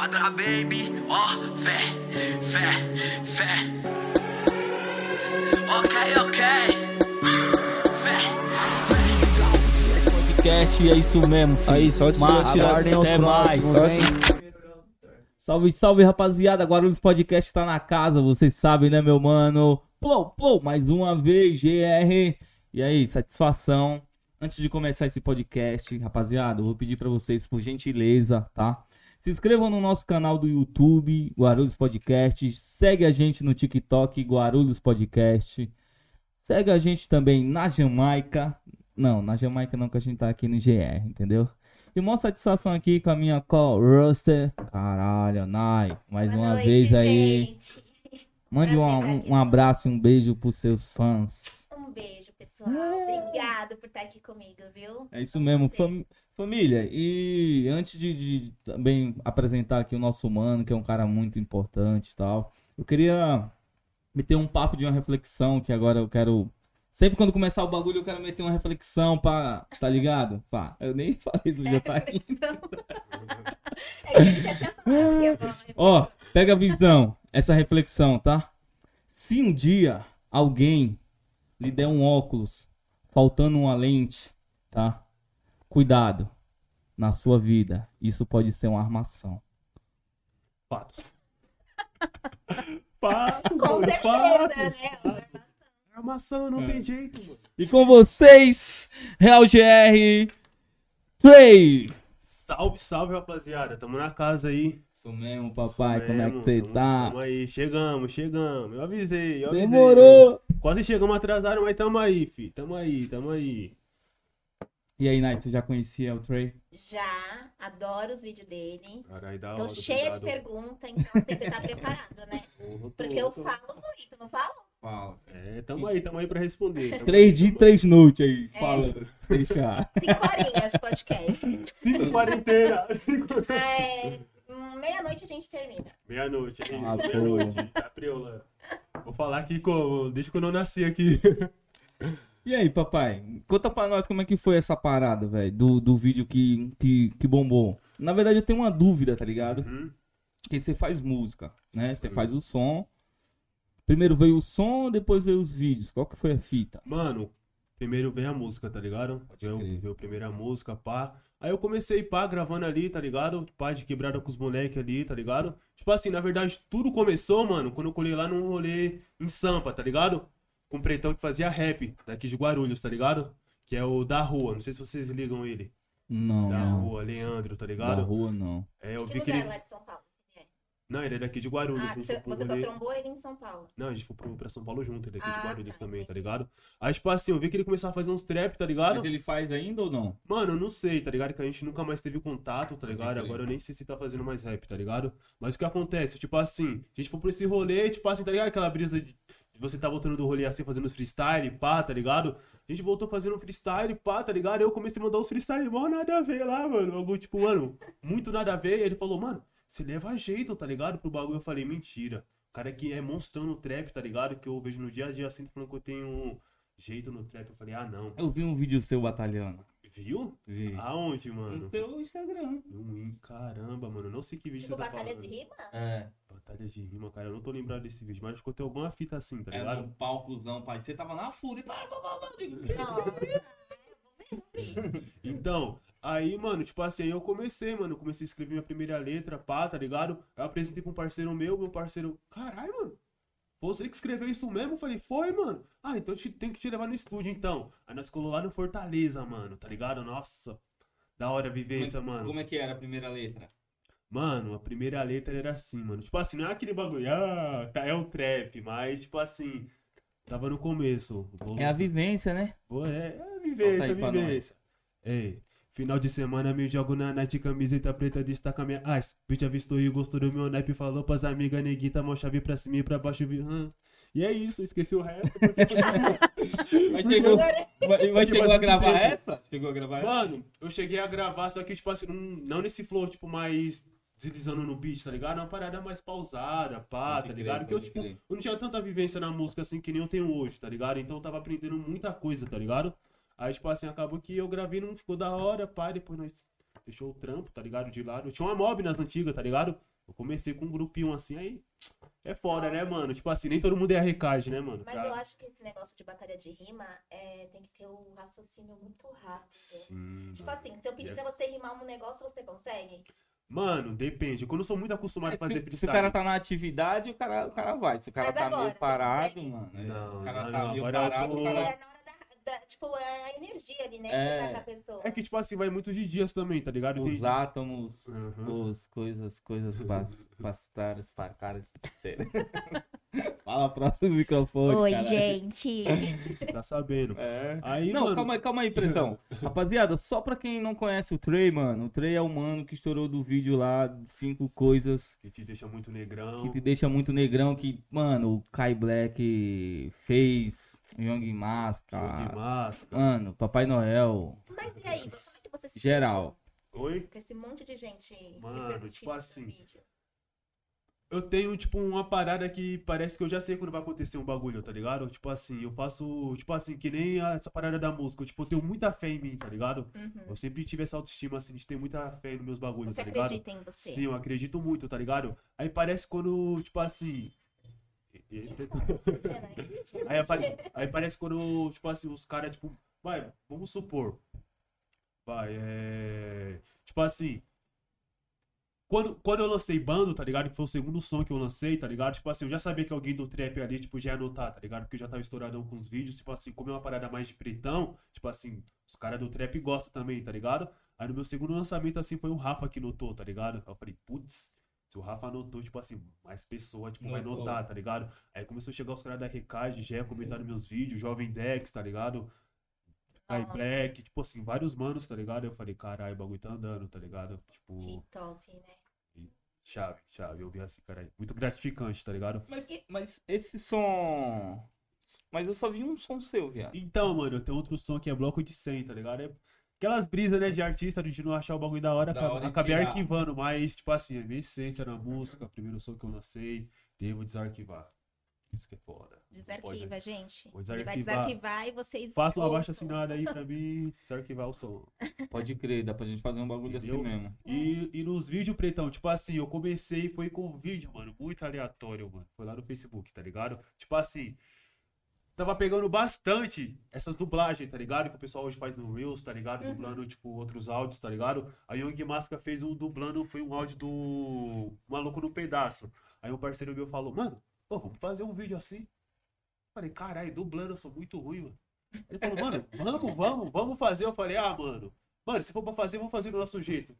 Quadra baby, ó, fé, fé, fé. Ok, ok. Fé, podcast, é isso mesmo. filho. Aí, os até mais. próximos? Salve, salve, rapaziada. Guarulhos Podcast tá na casa, vocês sabem, né, meu mano? Pô, pô, mais uma vez, GR. E aí, satisfação. Antes de começar esse podcast, rapaziada, eu vou pedir pra vocês, por gentileza, tá? Se inscrevam no nosso canal do YouTube, Guarulhos Podcast. Segue a gente no TikTok, Guarulhos Podcast. Segue a gente também na Jamaica. Não, na Jamaica não, que a gente tá aqui no GR, entendeu? E uma satisfação aqui com a minha co-roster. Caralho, Nai. Mais Boa uma noite, vez aí. gente. Mande um, um, um abraço e um beijo pros seus fãs. Um beijo, pessoal. Obrigado por estar aqui comigo, viu? É isso mesmo, Sim. fam- família. E antes de, de também apresentar aqui o nosso mano, que é um cara muito importante e tal, eu queria meter um papo de uma reflexão que agora eu quero. Sempre quando começar o bagulho, eu quero meter uma reflexão pra. Tá ligado? Pá, eu nem falei isso, já tá aí. É que já tinha falado né? Ó, pega a visão, essa reflexão, tá? Se um dia alguém lhe der um óculos faltando uma lente, tá? Cuidado na sua vida. Isso pode ser uma armação. Fatos. Fatos, Com certeza, fatos. né? Armação, não É. tem jeito, mano. E com vocês, Real GR Trey. Salve, salve, rapaziada. Tamo na casa aí. Isso mesmo, papai. Isso Como é que você tamo- tá? Tamo aí, chegamos, chegamos. Eu avisei, eu avisei. Demorou. mano. Quase chegamos atrasados, mas tamo aí, fi. Tamo aí, tamo aí. E aí, Night, você já conhecia o Trey? Já adoro os vídeos dele. Caralho, da Tô hora. cheia de perguntas, então você tá preparado, né? Porra, Porque eu tô- falo muito, não falo? Fala. É, tamo aí, tamo aí pra responder. Tamo Três dias, três noites aí. É. Fala. Deixa. Cinco horinhas de podcast. Cinco quarentena. Cinco... É, Meia-noite a gente termina. Meia-noite, hein? Ah, Meia-noite. Tá priola. Vou falar aqui como... Desde quando eu nasci aqui. E aí, papai? Conta pra nós como é que foi essa parada, velho, do, do vídeo que, que, que bombou. Na verdade, eu tenho uma dúvida, tá ligado? Uhum. Porque você faz música, né? Você faz o som. Primeiro veio o som, depois veio os vídeos. Qual que foi a fita? Mano, primeiro veio a música, tá ligado? Eu veio a primeira música, pá. Aí eu comecei, pá, gravando ali, tá ligado? Pá, de quebrada com os moleques ali, tá ligado? Tipo assim, na verdade, tudo começou, mano, quando eu colei lá num rolê em Sampa, tá ligado? Com um pretão que fazia rap, daqui de Guarulhos, tá ligado? Que é o da rua, não sei se vocês ligam ele. Não, Da não. rua, Leandro, tá Da ligado? rua, não. É, eu Que vi que ele. lá de São Paulo? É. Não, ele é daqui de Guarulhos, Ah, a gente você foi pro você rolê. trombou ele em São Paulo. Não, a gente foi pro, pra São Paulo junto, ele é daqui de Ah, Guarulhos tá, também, tá ligado? Aí, tipo assim, eu vi que ele começava a fazer uns trap, tá ligado? Mas ele faz ainda ou não? Mano, eu não sei, tá ligado? Que a gente nunca mais teve contato, tá ligado? Agora eu nem sei se tá fazendo mais rap, tá ligado? Mas o que acontece? Tipo assim, a gente foi pra esse rolê, tipo assim, tá ligado? Aquela brisa de de você tá voltando do rolê assim, fazendo os freestyle, pá, tá ligado? A gente voltou fazendo freestyle, pá, tá ligado? Eu comecei a mandar os freestyle, mó nada a ver lá, mano. Algo tipo, mano, muito nada a ver. E ele falou, mano, você leva jeito, tá ligado? Pro bagulho. Eu falei, mentira. O cara que é monstrão no trap, tá ligado? Que eu vejo no dia a dia assim, falando que eu tenho jeito no trap. Eu falei, ah, não. Eu vi um vídeo seu batalhando. Viu? Vi. Aonde, mano? No seu Instagram. No caramba, mano. eu Não sei que vídeo Tipo, você tá batalha falando. de rima? É. Batalha de rima, cara. Eu não tô lembrado desse vídeo, mas ficou tem alguma fita assim, tá ligado? no palcozão, pai. Você tava na fúria. Então, aí, mano, tipo assim, aí eu comecei, mano. eu Comecei a escrever minha primeira letra, pá, tá ligado? Aí eu apresentei pra um parceiro meu, meu parceiro, caralho, mano. Você que escreveu isso mesmo? Eu falei, foi, mano. Ah, então te, tem que te levar no estúdio, então. Aí nós colou lá no Fortaleza, mano, tá ligado? Nossa, da hora a vivência, Como é- mano. Como é que era a primeira letra? Mano, a primeira letra era assim, mano. Tipo assim, não é aquele bagulho, ah, tá, é o trap, mas, tipo assim, tava no começo. Vou É a vivência, né? Pô, é, é a vivência, a vivência. Ei, final de semana me jogo na night, camiseta preta, destaca minha ice. Bitch avistou e gostou do meu naipe, falou pras amigas, neguita, mão chave pra cima e pra baixo, vi, hum. E é isso, esqueci o resto. Mas chegou, mas, mas chegou a gravar tempo. essa? Chegou a gravar essa? Mano, eu cheguei a gravar, só que, tipo assim, não, nesse flow, tipo, mais deslizando no beat, tá ligado? Uma parada mais pausada, pá, Pode tá crer, ligado? Porque eu, tipo, crer. eu não tinha tanta vivência na música assim que nem eu tenho hoje, tá ligado? Então eu tava aprendendo muita coisa, tá ligado? Aí, tipo assim, acabou que eu gravei, não ficou da hora, pá, depois nós deixou o trampo, tá ligado? De lado. Eu tinha uma mob nas antigas, tá ligado? Eu comecei com um grupinho assim, aí. É foda, né, mano? Tipo assim, nem todo mundo é a recade, né, mano? Mas Pra- eu acho que esse negócio de batalha de rima é, tem que ter um raciocínio muito rápido. Sim. Tipo mano. assim, se eu pedir É. pra você rimar um negócio, você consegue? Mano, depende. Quando eu sou muito acostumado a fazer Se, se o freestyle. cara tá na atividade, o cara, o cara vai. Se o cara Mas tá agora, meio parado, mano. é, Não, o cara não, tá não, meio agora eu parado, tô- o É cara... da, Tipo, é a energia ali, né? Que É. você tá com a pessoa. É que, tipo assim, vai muito de dias também, tá ligado? Tem- Os átomos, Uhum. os coisas, coisas caras. sei. Fala próximo microfone, caralho. gente. Você tá sabendo. É. Aí, Não, mano, calma aí, calma aí, Pretão. Rapaziada, só pra quem não conhece o Trey, mano, o Trey é o mano que estourou do vídeo lá de cinco coisas que te deixa muito negrão. que te deixa muito negrão, que, mano, o Kai Black fez, Young de Masca, máscara. mano, Papai Noel, Mas e aí, como é que você se geral. Oi? Com esse monte de gente Mano, tipo assim, vídeo. Eu tenho, tipo, uma parada que parece que eu já sei quando vai acontecer um bagulho, tá ligado? Tipo assim, eu faço, tipo assim, que nem essa parada da música. Eu, tipo, eu tenho muita fé em mim, tá ligado? Uhum. Eu sempre tive essa autoestima, assim, de ter muita fé nos meus bagulhos, Você tá ligado? acredita em você? Sim, eu acredito muito, tá ligado? Aí parece quando, tipo assim. Aí, apare- aí parece quando, tipo assim, os caras, tipo, vai, vamos supor. Vai, é. Tipo assim. Quando, quando eu lancei bando, tá ligado? Que foi o segundo som que eu lancei, tá ligado? Tipo assim, eu já sabia que alguém do trap ali, tipo, já ia anotar, tá ligado? Porque eu já tava estouradão com os vídeos, tipo assim, como é uma parada mais de pretão, tipo assim, os caras do trap gostam também, tá ligado? Aí no meu segundo lançamento, assim, foi o Rafa que notou, tá ligado? Aí eu falei, putz, se o Rafa anotou, tipo assim, mais pessoa, tipo, vai Notou. notar, tá ligado? Aí começou a chegar os caras da Recade, já comentaram meus vídeos, Jovem Dex, tá ligado? Kai Nossa. Black, tipo assim, vários manos, tá ligado? Eu falei, caralho, o bagulho tá andando, tá ligado? Que Tipo, top, né? Chave, chave. Eu vi assim, caralho. Muito gratificante, tá ligado? Mas, mas esse som. Mas eu só vi um som seu, viado. Então, mano, eu tenho outro som que é bloco de 100, tá ligado? É aquelas brisas, né, de artista, de não achar o bagulho da hora, Da acaba- hora acabei arquivando, mas, tipo assim, a minha essência na música, primeiro som que eu lancei, devo desarquivar. Isso que é foda. Desarquiva, gente. Vou Ele vai desarquivar. desarquivar e vocês. Faça um abaixo ouçam. assinado aí pra mim desarquivar o som. Pode crer, dá pra gente fazer um bagulho Entendeu? assim mesmo. E, e nos vídeos, pretão, tipo assim, eu comecei, foi com um vídeo, mano, muito aleatório, mano. Foi lá no Facebook, tá ligado? Tipo assim, tava pegando bastante essas dublagens, tá ligado? Que o pessoal hoje faz no Reels, tá ligado? Uhum. Dublando, tipo, outros áudios, tá ligado? A Young Masca fez um dublando, foi um áudio do Maluco no Pedaço. Aí um parceiro meu falou, mano, ô, vamos fazer um vídeo assim. Falei, caralho, dublando, eu sou muito ruim, mano. Ele falou, mano, vamos, vamos, vamos fazer. Eu falei, ah, mano, mano, se for pra fazer, vamos fazer do nosso jeito.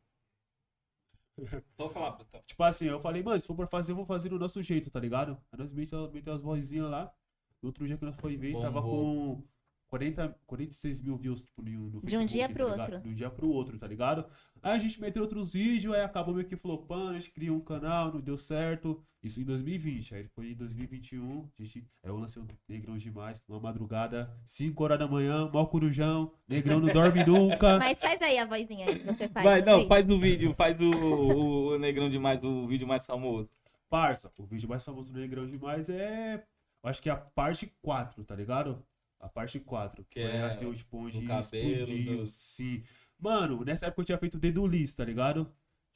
Falar. Tipo assim, eu falei, mano, se for pra fazer, vamos fazer do nosso jeito, tá ligado? Aí nós metemos as vozinhas lá. No outro dia que nós foi ver, tava Bombou. com 40, 46 mil views tipo, no, no De um dia Facebook, pro tá outro. De um dia pro outro, tá ligado? Aí a gente meteu outros vídeos, aí acabou meio que flopando, a gente criou um canal, não deu certo. Isso em 2020. Aí foi em 2021, a gente, aí eu lancei o Negrão Demais, uma madrugada, 5 horas da manhã, mal corujão, Negrão não dorme nunca. Mas faz aí a vozinha que você faz. Vai, não, vídeo. faz o vídeo, faz o, o, o Negrão Demais, o vídeo mais famoso. Parça, o vídeo mais famoso do Negrão Demais é. Eu acho que é a parte 4, tá ligado? A parte 4. Que é é assim, o tipo, onde cabelo, explodiu, do- sim. Mano, nessa época eu tinha feito dedo liso, tá ligado?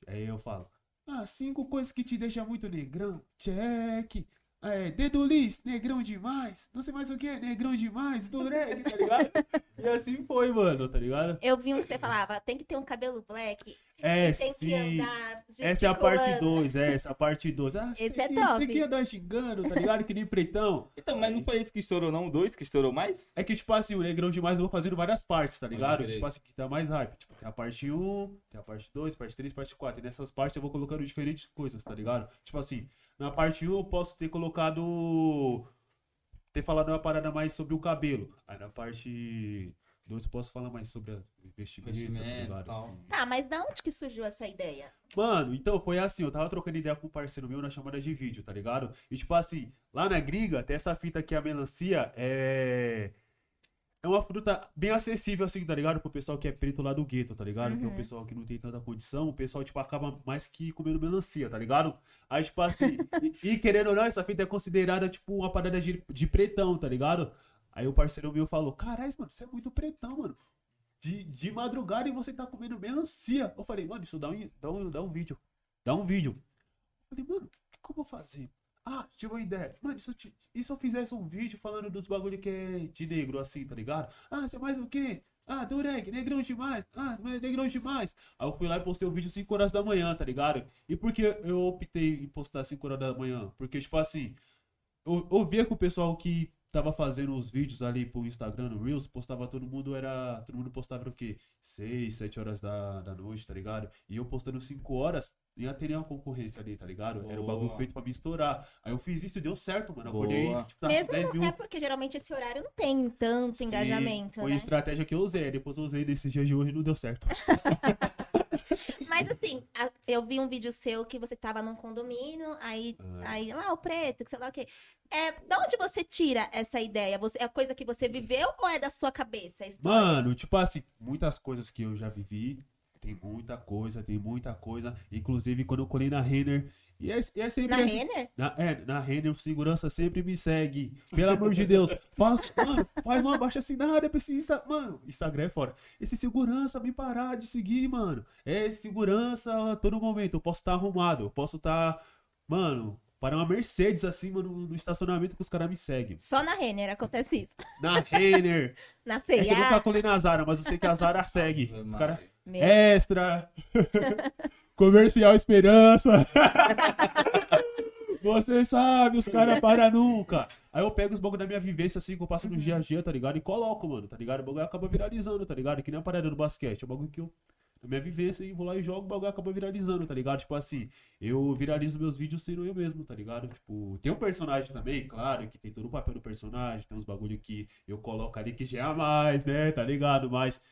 Aí eu falo. Ah, cinco coisas que te deixam muito negrão. Check. É, dedo liso, negrão demais. Não sei mais o que, negrão demais, do reggae, tá ligado? e assim foi, mano, tá ligado? Eu vi um que você falava, tem que ter um cabelo black. É, e tem que sim. andar. Essa é a parte gesticulando. 2, é, essa é a parte 2. Ah, Esse é que- top. Tem que andar xingando, tá ligado? Que nem pretão. Então, mas não foi esse que estourou, não? O dois que estourou mais? É que, tipo assim, o Negrão Demais eu vou fazendo várias partes, tá ligado? Tipo assim, que tá mais hype. Tipo, tem a parte 1, tem a parte 2, parte 3, parte 4. E nessas partes eu vou colocando diferentes coisas, tá ligado? Tipo assim, na parte 1 eu posso ter colocado. ter falado uma parada mais sobre o cabelo. Aí na parte 2 eu posso falar mais sobre a investimento, tá Investimento, ligado? tal. Assim. Tá, mas da onde que surgiu essa ideia? Mano, então foi assim, eu tava trocando ideia com um parceiro meu na chamada de vídeo, tá ligado? E tipo assim, lá na gringa, tem essa fita aqui, a melancia, é. É uma fruta bem acessível, assim, tá ligado? Pro pessoal que é preto lá do gueto, tá ligado? Que é o Uhum. pessoal que não tem tanta condição, o pessoal, tipo, acaba mais que comendo melancia, tá ligado? Aí, tipo assim, e, e querendo ou não, essa fita é considerada, tipo, uma parada de, de pretão, tá ligado? Aí o parceiro meu falou, caralho, mano, você é muito pretão, mano. de, de madrugada e você tá comendo melancia. Eu falei, mano, isso dá um, dá um, dá um vídeo. Dá um vídeo. Eu falei, mano, o que eu vou fazer? Ah, tive uma ideia. Mano, e se eu, ti- e se eu fizesse um vídeo falando dos bagulho que é de negro, assim, tá ligado? Ah, você é mais o quê? Ah, Dureg, negrão demais. Ah, negrão demais. Aí eu fui lá e postei o vídeo 5 horas da manhã, tá ligado? E por que eu optei em postar 5 horas da manhã? Porque, tipo assim, eu, eu via que o pessoal que tava fazendo os vídeos ali pro Instagram, no Reels, postava todo mundo, era. Todo mundo postava o quê? 6, 7 horas da, da noite, tá ligado? E eu postando 5 horas, ia ter nenhuma concorrência ali, tá ligado? Era o bagulho Boa. feito pra me estourar. Aí eu fiz isso e deu certo, mano. Acordei, Boa. tipo, tava Mesmo 10 mil. até porque geralmente esse horário não tem tanto Sim, engajamento, Foi né? a estratégia que eu usei. Depois eu usei nesses dias de hoje e não deu certo. Mas assim, eu vi um vídeo seu que você tava num condomínio, aí, Ah. aí lá o preto, que sei lá o quê. É, da onde você tira essa ideia? Você, é coisa que você viveu ou é da sua cabeça? história? Mano, tipo assim, muitas coisas que eu já vivi. Tem muita coisa, tem muita coisa. Inclusive, quando eu colei na Renner. E é, e é sempre Na assim- Renner? Na, é, na Renner, o segurança sempre me segue. Pelo amor de Deus. Faz, mano, faz uma baixa assinada pra esse Insta. Mano, Instagram é fora. Esse segurança me parar de seguir, mano. É segurança a todo momento. Eu posso estar arrumado. Eu posso estar. Mano, para uma Mercedes assim, mano, no estacionamento que os caras me seguem. Só na Renner acontece isso. Na Renner. Na É que eu nunca C&A, colei na Zara, mas eu sei que a Zara segue. Os caras. Meu, Extra! Comercial Esperança! Você sabe, os caras param nunca. Aí eu pego os bagulho da minha vivência, assim, que eu passo no dia a dia, tá ligado? E coloco, mano, tá ligado? O bagulho acaba viralizando, tá ligado? Que nem a parada do basquete. É um bagulho que eu. Na minha vivência, e vou lá e jogo, o bagulho acaba viralizando, tá ligado? Tipo assim, eu viralizo meus vídeos sendo eu mesmo, tá ligado? Tipo, tem um personagem também, claro, que tem todo o papel do personagem, tem uns bagulho que eu coloco ali que já é a mais, né? Tá ligado? Mas,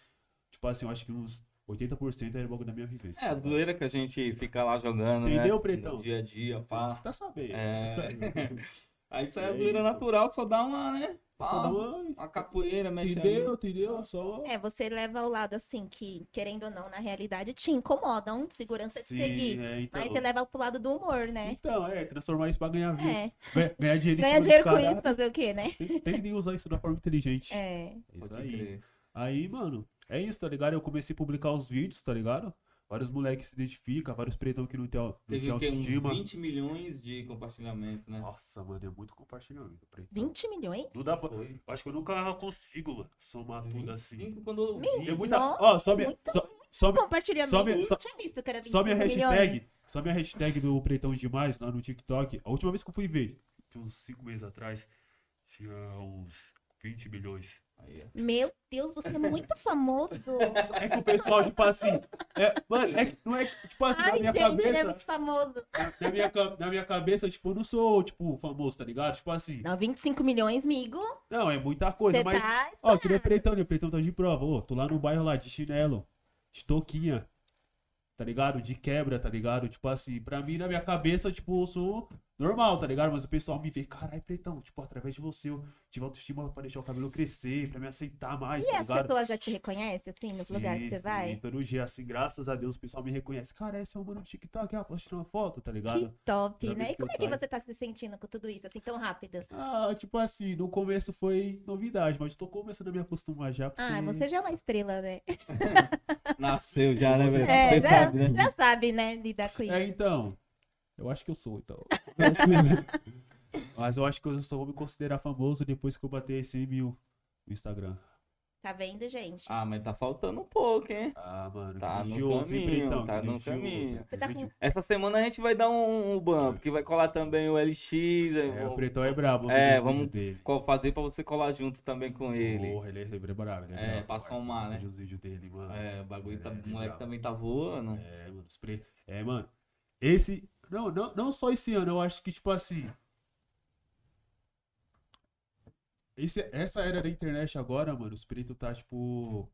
tipo assim, eu acho que uns 80% é o bagulho da minha vivência. É, a zoeira que a gente fica lá jogando, né? Entendeu, Pretão? No dia a dia, pá. Você tá sabendo. É. Aí isso aí é É zoeira isso. natural, só dá uma, né? Só dá uma... uma capoeira, mexe Entendeu, aí. entendeu? Só... É, você leva ao lado assim, que, querendo ou não, na realidade, te incomoda um segurança de seguir. é, então... Mas você leva pro lado do humor, né? Então, é, transformar isso pra ganhar views. É. Ganhar- Ganhar dinheiro em Ganha cima dinheiro com isso, fazer o quê, né? Tem, tem que usar isso da forma inteligente. É. Isso Pode aí. crer. Aí, mano, é isso, tá ligado? Eu comecei a publicar os vídeos, tá ligado? Vários moleques se identificam, vários pretão que não tem, não Teve tem quê? Uns autoestima. 20 milhões de compartilhamentos, né? Nossa, mano, é muito compartilhamento. Pretão. 20 milhões? Não dá pra... Foi. Acho que eu nunca consigo mano, somar tudo assim. 25 quando vi. Tem muita... Ó, sobe, muito- so- sobe, Compartilhamento. sobe- eu so- não tinha visto que era 25 Só minha milhões. hashtag, só minha hashtag do Pretão Demais lá no TikTok. A última vez que eu fui ver, tinha uns 5 meses atrás, tinha uns 20 milhões. Aí. Meu Deus, você é muito famoso. É que o pessoal, tipo assim, é, mano, é que não é que, tipo assim, na Ai, minha gente, ele é cabeça, muito famoso. na, na minha, na minha cabeça, tipo, eu não sou, tipo, famoso, tá ligado? Tipo assim, Não, 25 milhões, amigo. não, é muita coisa, Você mas, tá ó, nem o. Pretão, né? O Pretão tá de prova, ô, tô lá no bairro lá, de chinelo, de touquinha, tá ligado? De quebra, tá ligado? Tipo assim, pra mim, na minha cabeça, tipo, eu sou normal, tá ligado? Mas o pessoal me vê, caralho, Pretão, tipo, através de você eu tive autoestima pra deixar o cabelo crescer, pra me aceitar mais, E tá as ligado? pessoas já te reconhecem, assim, nos Sim, lugares que você sim, vai? Todo dia, assim, graças a Deus, o pessoal me reconhece. Cara, esse é o mano do TikTok, ah, posso tirar uma foto, tá Que ligado? top, Já né? E como é que que você tá se sentindo com tudo isso, assim, tão rápido? Ah, tipo assim, no começo foi novidade, mas tô começando a me acostumar já, porque... Ah, você já é uma estrela, né? Nasceu já, né, velho? É, já, sabe, né? já sabe, né, lidar com isso. É, então, eu acho que eu sou, então. mas eu acho que eu só vou me considerar famoso depois que eu bater 100 mil no Instagram. Tá vendo, gente? Ah, mas tá faltando um pouco, hein? Ah, mano, Tá no caminho, Pretão, tá que no caminho. Você tá com-. Essa semana a gente vai dar um, um bump, que vai colar também o LX. É, o Pretão é brabo. É, vamos fazer pra você colar junto também com ele. Porra, ele é, ele é brabo, ele é, É, brabo, pra parça. somar, né? Os vídeos dele, mano. É, o bagulho tá, É, o moleque também tá voando. É, mano, os pre... é, mano. Esse. Não, não, não só esse ano, eu acho que, tipo assim. Esse, essa era da internet agora, mano, os pretos tá, tipo.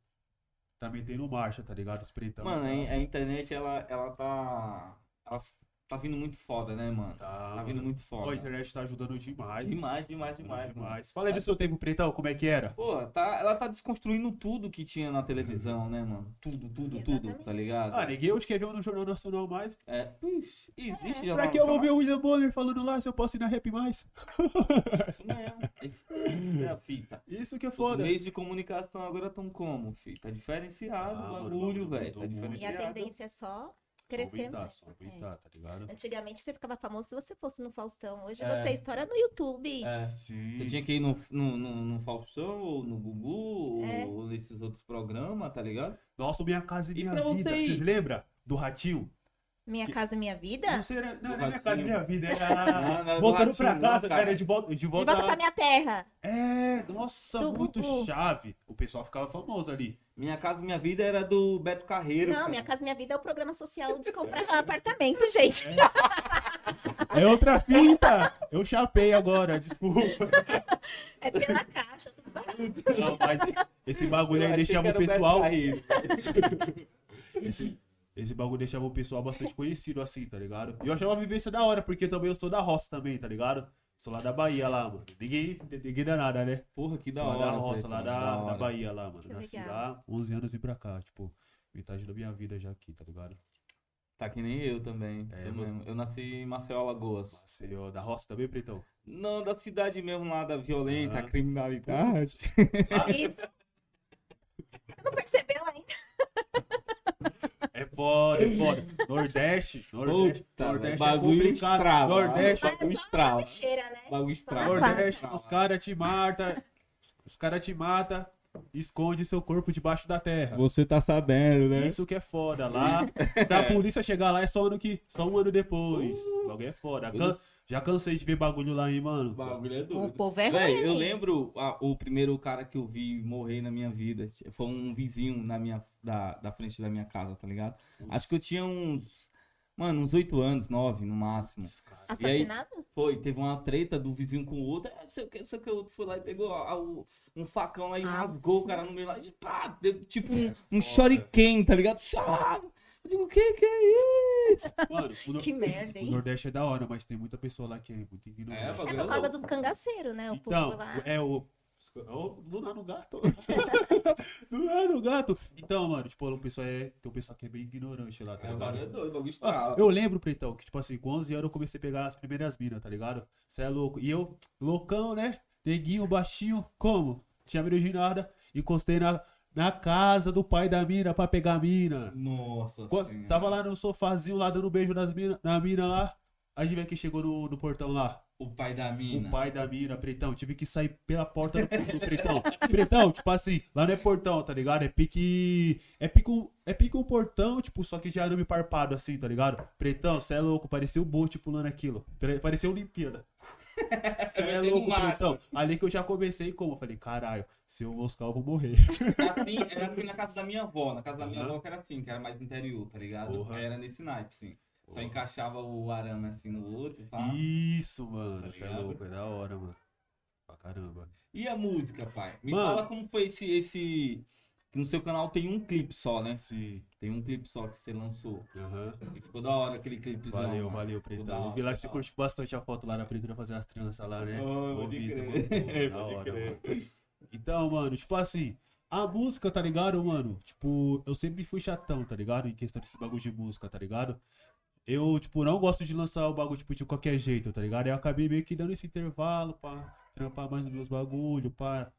Tá metendo marcha, tá ligado? Os pretão. Mano, tá... a a internet, ela, ela tá. Ela tá vindo muito foda, né, mano? Tá, Tá vindo muito Ó, foda. a internet tá ajudando demais. Demais, demais, demais, mano. demais. Fala aí do seu tempo, Pretão, como é que era? Pô, tá, ela tá desconstruindo tudo que tinha na televisão, né, mano? Tudo, tudo, tudo, tá ligado? Ah, ninguém hoje quer ver no Jornal Nacional mais. É, ixi, existe já. Pra que eu vou tá? ver o William Bonner falando lá se eu posso ir na Rap Mais? Isso mesmo. Isso é a fita. Isso que é Os foda. meios de comunicação agora estão como, filho? Tá diferenciado Ah, o bagulho, mudou velho. Tá muito. E a diferenciado. tendência é só Só crescer aumentar, só aumentar, tá ligado? É. Antigamente você ficava famoso se você fosse no Faustão. Hoje É. você estoura no YouTube. É. Sim. Você tinha que ir no, no, no, no Faustão, ou no Gugu, É. ou nesses outros programas, tá ligado? Nossa, Minha Casa e E Minha pra Vida. ir? Vocês lembram? Do Ratinho? Minha casa, minha vida? Não, sei, não, não Do é Minha. Casa e Minha Vida. Não, Era... não era do Voltando pra Ratinho, não, casa, cara. cara, de volta, de De volta volta pra minha terra. É, nossa, Do muito Gugu. chave. O pessoal ficava famoso ali. Minha casa, minha vida era do Beto Carreiro. Não, cara. minha casa, minha vida é o programa social de comprar apartamento, gente. É outra fita! Eu chapei agora, desculpa. É pela caixa. tudo barato. Não, mas esse bagulho Eu aí deixava o era Beto pessoal. Carreiro. Esse, esse bagulho deixava o pessoal bastante conhecido assim, tá ligado? E eu achava a vivência da hora, porque também eu sou da roça também, tá ligado? Sou lá da Bahia lá, mano. Ninguém, ninguém dá nada, né? Porra, que da sou hora. lá da roça, lá da, da. Bahia lá, mano. Que Nasci legal. lá, 11 anos vim pra cá, tipo, metade da minha vida já aqui, tá ligado? Tá que nem eu também. É, mesmo. Eu nasci em Maceió, Alagoas. Nasci, ó, da roça também, Pretão? Não, da cidade mesmo lá, da violência, Ah. a criminalidade. Você não percebeu ainda? É foda, é foda. Nordeste, Nordeste, Puta, Nordeste é bagulho complicado. estrava. Nordeste, Mas bagulho é uma lixeira, né? Bagulho na Nordeste, os caras te matam, os caras te matam, esconde seu corpo debaixo da terra. Você tá sabendo, né? Isso que é foda. Lá, pra polícia chegar lá é só, ano que, só um ano depois. O bagulho é foda. Can- já cansei de ver bagulho lá, hein, mano. O bagulho é O doido. povo é Véi, ruim. eu lembro a- o primeiro cara que eu vi morrer na minha vida. Foi um vizinho na minha, da, da frente da minha casa, tá ligado? Acho que eu tinha uns. Mano, uns 8 anos, 9 no máximo. Assassinado? Foi, teve uma treta do vizinho com o outro. É, não sei o que, não sei o que. O outro foi lá e pegou a- o- um facão lá e Ah. rasgou o cara no meio lá. E pá, deu tipo um, um shuriken, tá ligado? Chá! Eu digo, o que que é isso? Mano, o, Nor- Que merda, o hein? Nordeste é da hora, mas tem muita pessoa lá que é muito É, ignorante. É bagulho por causa dos cangaceiros, né? O Então, povo lá. é o. Ô, Luna no gato. Luna no gato. Então, mano, tipo, o pessoal é. Tem um pessoal que é bem ignorante lá, tá É, o ligado? é doido, o Ah, eu lembro, Pretão, que tipo assim, com 11 anos eu comecei a pegar as primeiras minas, tá ligado? Você é louco. E eu, loucão, né? Neguinho, baixinho, como? Tinha medo de nada. Encostei na, na casa do pai da mina pra pegar a mina. Nossa Quando- senhora. tava lá no sofazinho, lá dando beijo nas mina, na mina lá. A gente vê que chegou no, no portão lá. O pai da mina. O pai da mina, Pretão. Tive que sair pela porta do, do Pretão. Pretão, tipo assim, lá não é portão, tá ligado? É pique. É pique um, é pique um portão, tipo, só que de arame parpado assim, tá ligado? Pretão, cê é louco, parecia o Bolt pulando aquilo. Pare- Parecia Olimpíada. Cê é louco. Pretão. Ali que eu já comecei como? Eu falei, caralho, se eu moscar eu vou morrer. Assim, era assim na casa da minha avó. Na casa da minha Aham. avó que era assim, que era mais interior, tá ligado? Porra. Era nesse naipe, sim. Só Porra. encaixava o arame assim no outro? Isso, mano. Tá é louco, é da hora, mano. Pra caramba. E a música, pai? Me Mano. fala como foi esse, esse. No seu canal tem um clipe só, né? Sim. Tem um clipe só que você lançou. Aham. E ficou da hora aquele clipezão. Valeu, mano. valeu, Pretão. Eu vi lá que você curte bastante a foto lá na Pretura fazer as tranças lá, né? Oh, Eu pode vi, você crer. postou, da hora, mano. Então, mano, tipo assim, a música, tá ligado, mano? Tipo, eu sempre fui chatão, tá ligado? Em questão desse bagulho de música, tá ligado? Eu, tipo, não gosto de lançar o bagulho, tipo, de qualquer jeito, tá ligado? Eu acabei meio que dando esse intervalo pra trampar mais nos meus bagulhos, pra,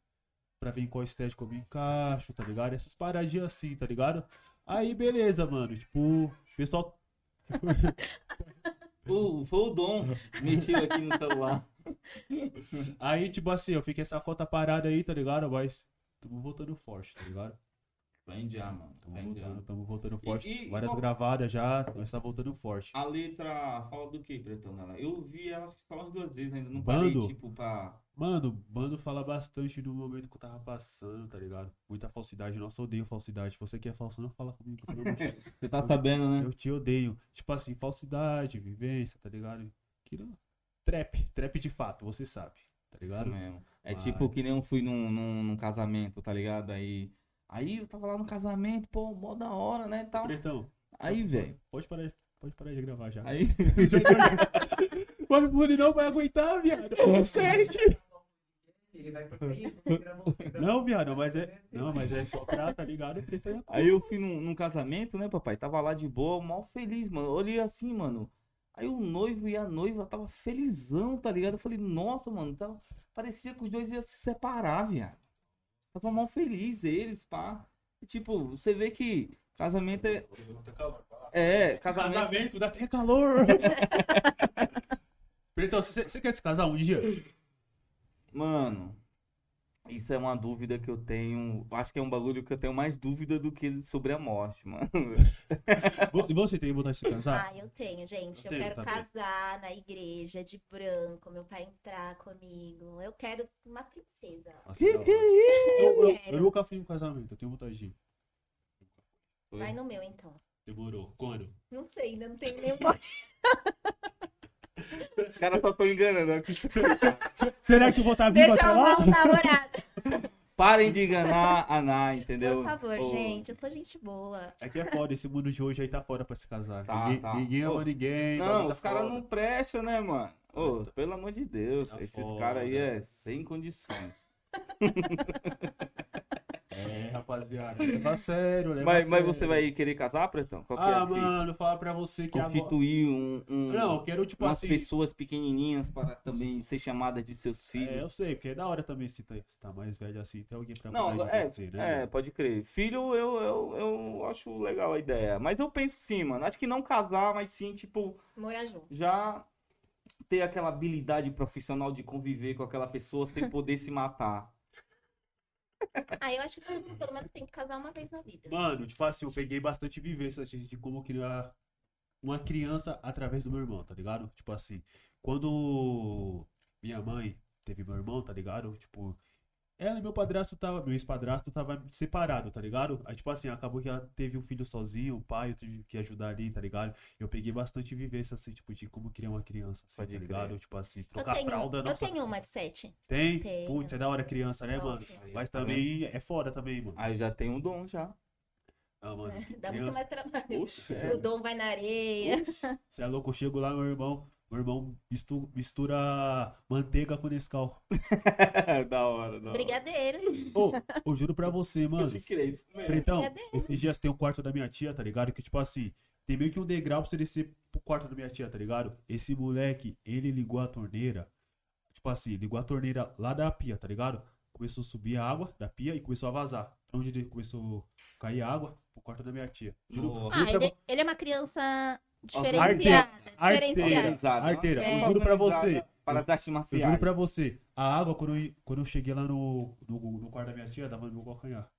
pra ver em qual estética eu me encaixo, tá ligado? Essas paradinhas assim, tá ligado? Aí, beleza, mano. Tipo, o pessoal O- foi o Dom. Mexeu aqui no celular. Aí, tipo assim, eu fiquei essa conta parada aí, tá ligado? Mas tamo voltando forte, tá ligado? Vai já, mano. Tamo Vai voltando, tamo voltando forte. e Várias qual- gravadas já, mas tá voltando forte. A letra fala do que, Pretão? Nela? Eu vi ela umas duas vezes ainda. Não Bando? parei, tipo, pra. Mano, Bando fala bastante do momento que eu tava passando, tá ligado? Muita falsidade. Nossa, eu odeio falsidade. Você que é falso, não fala comigo. Deus. Você tá sabendo, né? Eu te odeio. Tipo assim, falsidade, vivência, tá ligado? Aquilo- Trap, trap de fato, você sabe, tá Isso ligado? mesmo. É Mas- tipo que nem eu fui num, num, num casamento, tá ligado? Aí. Aí eu tava lá no casamento, pô, mó da hora, né? Tal. Pretão, Aí, velho. pode parar. pode parar de gravar já. Aí, O iPhone não vai aguentar, viado. Consente. Não, viado, mas é. Não, mas é só pra, tá ligado? Cor. aí eu fui num, num casamento, né, papai? Tava lá de boa, mal feliz, mano. Eu olhei assim, mano. Aí o noivo e a noiva tava felizão, tá ligado? Eu falei, nossa, mano, tava... parecia que os dois iam se separar, viado. Tava mal feliz eles, pá. E, tipo, você vê que casamento é. É, casamento. Casamento, dá até calor. Pretão, você você quer se casar um dia? Mano, isso é uma dúvida que eu tenho. Acho que é um bagulho que eu tenho mais dúvida do que sobre a morte, mano. E você tem vontade de se casar? Ah, eu tenho, gente. Eu Eu, tenho quero também. casar na igreja de branco, meu pai entrar comigo. Eu quero uma princesa. Nossa, Que que é Eu, eu- eu nunca fui em um casamento, eu tenho vontade de ir. Vai no meu, então. Demorou. Quando? Não sei, ainda não tenho nenhum. Os caras só estão enganando. aqui. Será que eu vou estar vivo Deixa até eu lá? arrumar um namorado. Parem de enganar a Ná, entendeu? Por favor, Ô, gente. Eu sou gente boa. É que é foda, esse mundo de hoje aí tá fora pra se casar. Tá, ninguém, tá. ninguém ama Ô, ninguém. Não, bagulho os tá caras não prestam, né, mano? Ô, pelo amor de Deus, Tá esse foda. cara aí é sem condições. É, rapaziada. Leva a sério, leva a Mas, mas sério. você vai querer casar, Pretão? Qual que é Ah, a mano, falar pra você que agora... Constituir um, um- Não, eu quero, tipo umas assim... pessoas pequenininhas para também ser chamadas de seus É, eu filhos. sei, porque é da hora também se tá, se tá mais velho assim, tem alguém pra Não, é, você, né? é, pode crer. Filho, eu, eu, eu acho legal a ideia. Mas eu penso sim, mano. Acho que não casar, mas sim, tipo, Morar junto. já ter aquela habilidade profissional de conviver com aquela pessoa sem poder se matar. Ah, eu acho que todo mundo, pelo menos tem que casar uma vez na vida. Mano, tipo assim, eu peguei bastante vivência assim, de como criar uma criança através do meu irmão, tá ligado? Tipo assim, quando minha mãe teve meu irmão, tá ligado? Tipo, ela e meu padrasto tava, meu ex-padrasto tava separado, tá ligado? Aí, tipo assim, acabou que ela teve um filho sozinho, o pai, eu tive que ajudar ali, tá ligado? Eu peguei bastante vivência, assim, tipo, de como criar uma criança, assim, Pode tá ligado? Tipo assim, Eu trocar tenho, fralda, eu nossa. tenho uma de sete. Tem? Tenho. Putz, é da hora criança, né, mano? Mas Tá também é foda também, mano. Aí eu já tenho um dom já. Ah, mano. Dá muito criança- mais trabalho. Oxe, O dom vai na areia. Você é louco, eu chego lá, meu irmão. Meu irmão mistu- mistura manteiga com Nescau. da hora, da hora. Brigadeiro. Ô, eu juro pra você, mano. Pode crer, isso mesmo. Pretão, Brigadeiro. esses dias tem o quarto da minha tia, tá ligado? Que tipo assim, tem meio que um degrau pra você descer pro quarto da minha tia, tá ligado? Esse moleque, ele ligou a torneira. Tipo assim, ligou a torneira lá da pia, tá ligado? Começou a subir a água da pia e começou a vazar. Pra onde ele começou a cair água? Pro quarto da minha tia. Juro, Ah, ele, ele é uma criança diferenciada. Arteira. Diferenciada. Arteira, uma eu juro pra você. Para as artes Eu marciais. juro pra você, a água, quando eu, quando eu cheguei lá no, no, no quarto da minha tia, dava no meu calcanhar.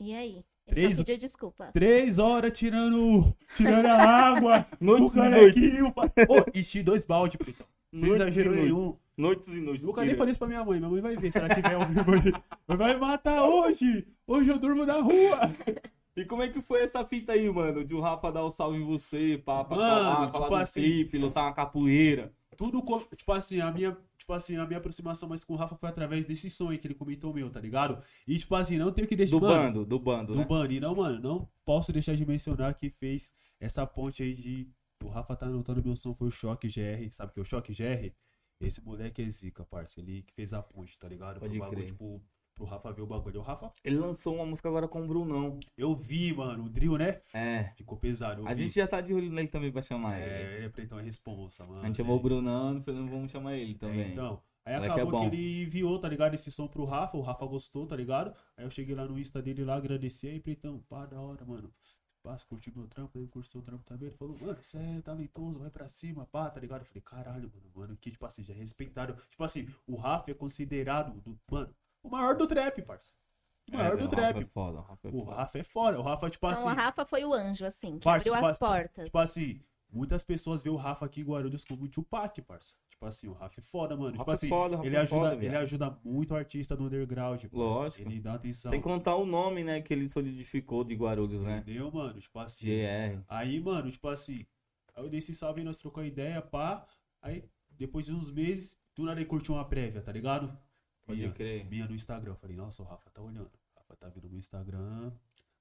E aí? Três- pediu desculpa. Três horas tirando, tirando a água. Noites e noites. Ô, enchi dois balde, Pretão. Sem exagero noites. nenhum. Noites e noites. Nunca nem falei isso pra minha mãe. Minha mãe vai ver se ela tiver ao vivo aí. Vai matar hoje. Hoje eu durmo na rua. E como é que foi essa fita aí, mano? De o Rafa dar o salve em você, pá, pra Mano, falar, tipo falar assim- clipe, lutar uma capoeira. Tudo, com- tipo assim, a minha... Tipo assim, a minha aproximação mais com o Rafa foi através desse som aí que ele comentou meu, tá ligado? E tipo assim, não tenho que deixar... Do Mano, bando, do bando, do né? Bando. E não, mano, não posso deixar de mencionar que fez essa ponte aí de. O Rafa tá anotando meu som, foi o Choque GR. Sabe o que é o Choque GR? Esse moleque é zica, parça. Ele que fez a ponte, tá ligado? Pode pro bagulho, tipo, pro Rafa ver o bagulho. O Rafa, Ele lançou uma música agora com o Brunão. eu vi, mano, o drill, né? É. Ficou pesado. A vi. gente já tá de olho nele também pra chamar ele. É, ele é pretão, é responsa, mano. A gente chamou o é. Brunão, então vamos chamar ele também. Então, aí Moleque é acabou bom. que ele enviou, tá ligado? Esse som pro Rafa, o Rafa gostou, tá ligado? Aí eu cheguei lá no Insta dele lá, agradeci, aí, Pretão, pá, da hora, mano. Passa, curtiu meu trampo, ele curtiu o trampo também. Ele falou, mano, você é talentoso, vai pra cima, pá, tá ligado? Eu falei, caralho, mano, mano, que, tipo assim, já é respeitado. Tipo assim, o Rafa é considerado, do, mano, o maior do trap, parça. O maior É, do o Rafa trap. é foda, o Rafa é O foda. Rafa é fora, o Rafa, tipo Então, assim, a Rafa foi o anjo, assim, que Parça, abriu tipo as assim, portas. tipo assim, muitas pessoas veem o Rafa aqui em Guarulhos como o Tupac, parça. Tipo assim, o Rafa é foda, mano. O Tipo Rafa é assim, foda, o Rafa ele é ajuda, foda, ele ajuda muito o artista do underground, parça. Lógico. Ele dá atenção. Sem contar o nome, né, que ele solidificou de Guarulhos, né? Entendeu, mano? Tipo assim. GR. Aí, mano, tipo assim, aí eu dei esse salve e nós trocou ideia, pá. Aí, depois de uns meses, do nada curtiu uma prévia, tá ligado? Pode minha, crer. minha no Instagram. Eu falei, nossa, o Rafa tá olhando. O Rafa tá vindo no Instagram.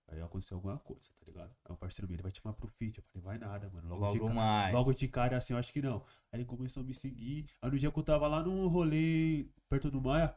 Aí aconteceu alguma coisa, tá ligado? Aí o parceiro meu, ele vai te chamar pro feat. Eu falei, vai nada, mano. Logo, de Logo ca- mais. Logo de cara, assim, eu acho que não. Aí ele começou a me seguir. Aí no dia que eu tava lá num rolê perto do Maia,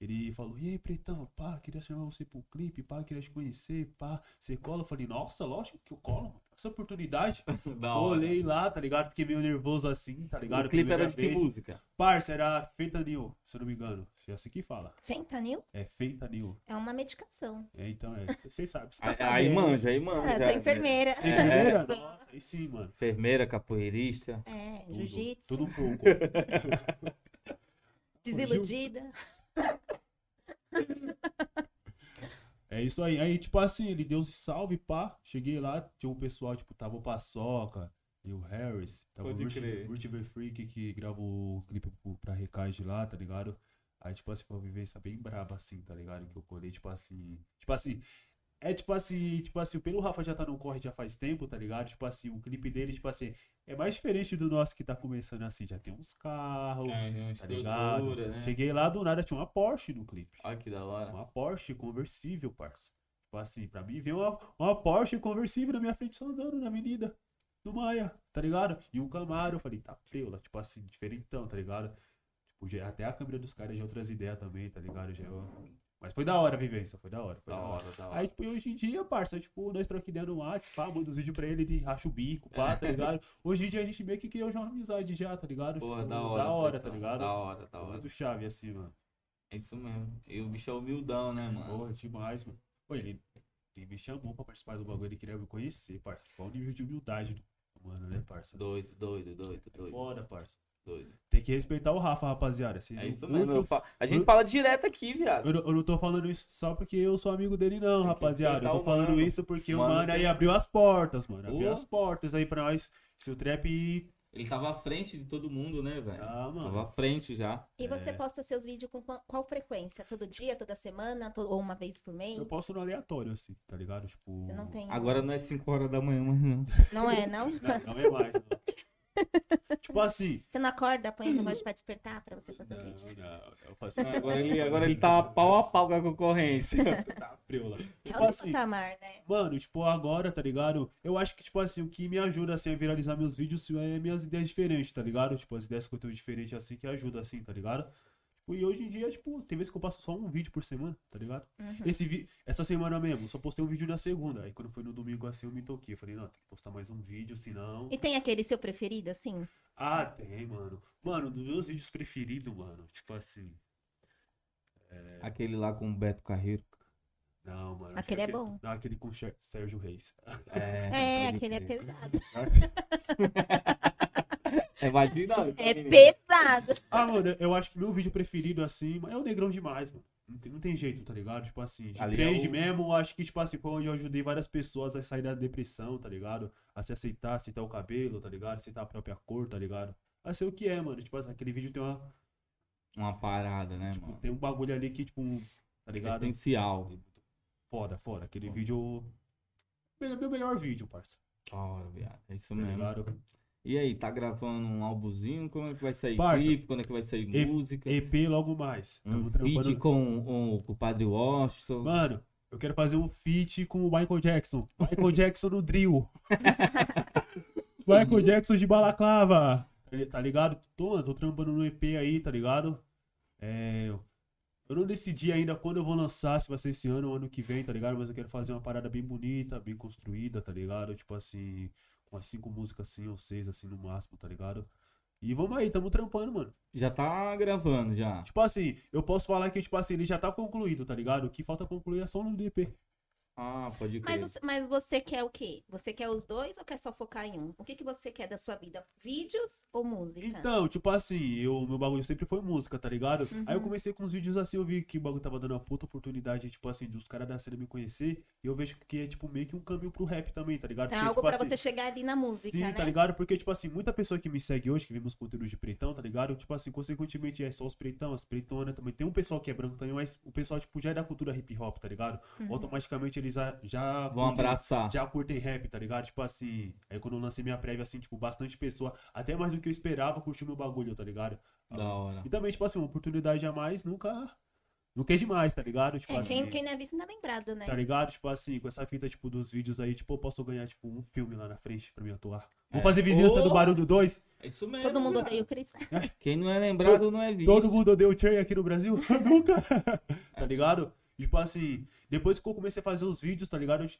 ele falou, e aí, Pretão, pá, queria chamar você pro clipe, pá, queria te conhecer, pá. Você cola? Eu falei, nossa, lógico que eu colo, mano. Essa oportunidade. Da hora. Colei lá, tá ligado? Fiquei meio nervoso assim, tá ligado? O clipe era Primeira de que vez. música? Parça, era Fentanil, se eu não me engano. É assim que fala. Fentanil É Fentanil. é uma medicação. É, então, é. Vocês sabem. Você Aí, tá aí manja, aí manja. É, sou enfermeira. Você é É. enfermeira? Nossa, aí sim, mano. Enfermeira, capoeirista. É, Tudo, jiu-jitsu. Tudo um pouco. Desiludida. É isso aí. Aí, tipo assim, ele deu um salve, pá. Cheguei lá, tinha um pessoal, tipo, tava o Paçoca e o Harris. Tava Pode o. Rutiver Freak que gravou o clipe pra Recage lá, tá ligado? Aí, tipo assim, foi uma vivência bem braba, assim, tá ligado? Que eu colei, tipo assim. Tipo assim. É tipo assim, tipo assim, pelo Rafa já tá no corre já faz tempo, tá ligado? Tipo assim, o clipe dele, tipo assim, é mais diferente do nosso que tá começando assim, já tem uns carros, É, uma tá ligado? né? Cheguei lá do nada, tinha uma Porsche no clipe. Olha que da hora. Uma Porsche conversível, parça. Tipo assim, pra mim, veio uma, uma Porsche conversível na minha frente só andando na avenida do Maia, tá ligado? E um Camaro, eu falei, tá preula, tipo assim, diferentão, tá ligado? Tipo, já- até a câmera dos caras já é outras ideias também, tá ligado? Já é- Mas foi da hora a vivência, foi da hora. Foi Da da hora. hora, da hora. Aí, tipo, hoje em dia, parça, tipo, nós trocamos ideia no WhatsApp, pá, manda os vídeos pra ele, ele racha o bico, pá, tá ligado? Hoje em dia a gente meio que criou já uma amizade já, tá ligado? Porra, Tipo, da hora. Da hora, tá Pretão. ligado? Da hora, da hora. Muito chave assim, mano. É isso mesmo. E o bicho é humildão, né, mano? Porra, demais, mano. Pô, ele, ele me chamou pra participar do bagulho, ele queria me conhecer, parça. Qual o nível de humildade do mano, né, parça? Doido, doido, doido, doido. Foda, parça. Doido. Tem que respeitar o Rafa, rapaziada. Se É isso mesmo. eu A gente eu- fala direto aqui, viado. Eu, não- eu não tô falando isso só porque eu sou amigo dele, não, Tem rapaziada. Eu tô falando mano. isso porque o Mano mano aí abriu as portas, mano. Abriu as portas aí pra nós. Se o trap. Ele tava à frente de todo mundo, né, velho? Ah, mano. Tava à frente já. E você É. posta seus vídeos com qua- qual frequência? Todo dia, toda semana, to- ou uma vez por mês? Eu posto no aleatório, assim, tá ligado? Tipo. Você não tem. Agora não é 5 horas da manhã, mas não. Não é, não? Não, não é mais, não. tipo assim. Você não acorda, põe o relógio pra despertar pra você fazer o Não, vídeo? não, eu faço Agora ele, agora ele tá pau a pau com a concorrência. tá preula. É Tipo outro assim, patamar, né? mano, tipo, agora, tá ligado? Eu acho que, tipo assim, o que me ajuda, assim, a viralizar meus vídeos é minhas ideias diferentes, tá ligado? Tipo, as ideias que eu tenho diferentes, assim, que ajuda, assim, tá ligado? E hoje em dia, tipo, tem vezes que eu passo só um vídeo por semana, tá ligado? Uhum. Esse vi... Essa semana mesmo, eu só postei um vídeo na segunda. Aí quando foi no domingo, assim, eu me toquei. Eu falei, não, tem que postar mais um vídeo, senão... E tem aquele seu preferido, assim? Ah, tem, mano. Mano, dos meus vídeos preferidos, mano, tipo assim... Aquele lá com o Beto Carreiro. Não, mano. Aquele que é bom. Não, aquele com o Sérgio Reis. É, É, aquele é pesado. É vaginal. É pesado. Ah, mano, eu acho que meu vídeo preferido, assim, é o Negrão Demais, mano. Não tem, não tem jeito, tá ligado? Tipo assim, de Ali trend é o- mesmo, eu acho que, tipo assim, foi onde eu ajudei várias pessoas a sair da depressão, tá ligado? A se aceitar, aceitar o cabelo, tá ligado? Aceitar a própria cor, tá ligado? A ser o que é, mano. Tipo assim, aquele vídeo tem uma. Uma parada, né, Tipo, mano? tem um bagulho ali que, tipo, um- tá ligado? Essencial. Foda, foda. Aquele vídeo. Meu, meu melhor vídeo, parça. Hora, viado. É isso Tá mesmo. ligado? E aí, tá gravando um álbumzinho? Como é que vai sair Parça, clipe? Quando é que vai sair e- música? EP logo mais. Um feat com, com o Padre Washington. Mano, eu quero fazer um feat com o Michael Jackson. Michael Jackson no drill. Michael Jackson de balaclava. Tá ligado? Tô, tô trampando no EP aí, tá ligado? É, eu não decidi ainda quando eu vou lançar, se vai ser esse ano ou ano que vem, tá ligado? Mas eu quero fazer uma parada bem bonita, bem construída, tá ligado? Tipo assim, umas cinco músicas assim, ou seis assim no máximo, tá ligado? E vamos aí, tamo trampando, mano. Já tá gravando, já. Tipo assim, eu posso falar que, tipo assim, ele já tá concluído, tá ligado? O que falta concluir é só no EP. Ah, pode crer. Mas, você- mas você quer o quê? Você quer os dois ou quer só focar em um? O que, que você quer da sua vida? Vídeos ou música? Então, tipo assim, eu, meu bagulho sempre foi música, tá ligado? Uhum. Aí eu comecei com uns vídeos assim, eu vi que o bagulho tava dando uma puta oportunidade, tipo assim, dos caras da cena me conhecer. E eu vejo que é, tipo, meio que um caminho pro rap também, tá ligado? É Porque, algo tipo pra assim, você chegar ali na música, Sim, né? tá ligado? Porque, tipo assim, muita pessoa que me segue hoje, que vê meus conteúdos de pretão, tá ligado? Tipo assim, consequentemente é só os pretão, as pretonas também. Tem um pessoal que é branco também, mas o pessoal, tipo, já é da cultura hip hop, tá ligado? Uhum. Automaticamente eles já. já Vão curtem- abraçar. já curtem rap, tá ligado? Tipo assim, aí quando eu lancei minha prévia, assim, tipo, bastante pessoa, até mais do que eu esperava, curtiu meu bagulho, tá ligado? Da hora. E também, tipo assim, uma oportunidade a mais nunca, não quer demais, tá ligado? Tipo É, assim. quem, quem não é visto não é lembrado, né? Tá ligado? Tipo assim, com essa fita, tipo, dos vídeos aí, tipo, eu posso ganhar, tipo, um filme lá na frente pra mim atuar. Vou É. fazer vizinhança Ô! do Barulho 2. É isso mesmo. Todo mundo odeia o Chris. Quem não é lembrado não é visto. Todo mundo odeia o Cherry aqui no Brasil? Nunca. tá ligado? Tipo assim, depois que eu comecei a fazer os vídeos, tá ligado? Eu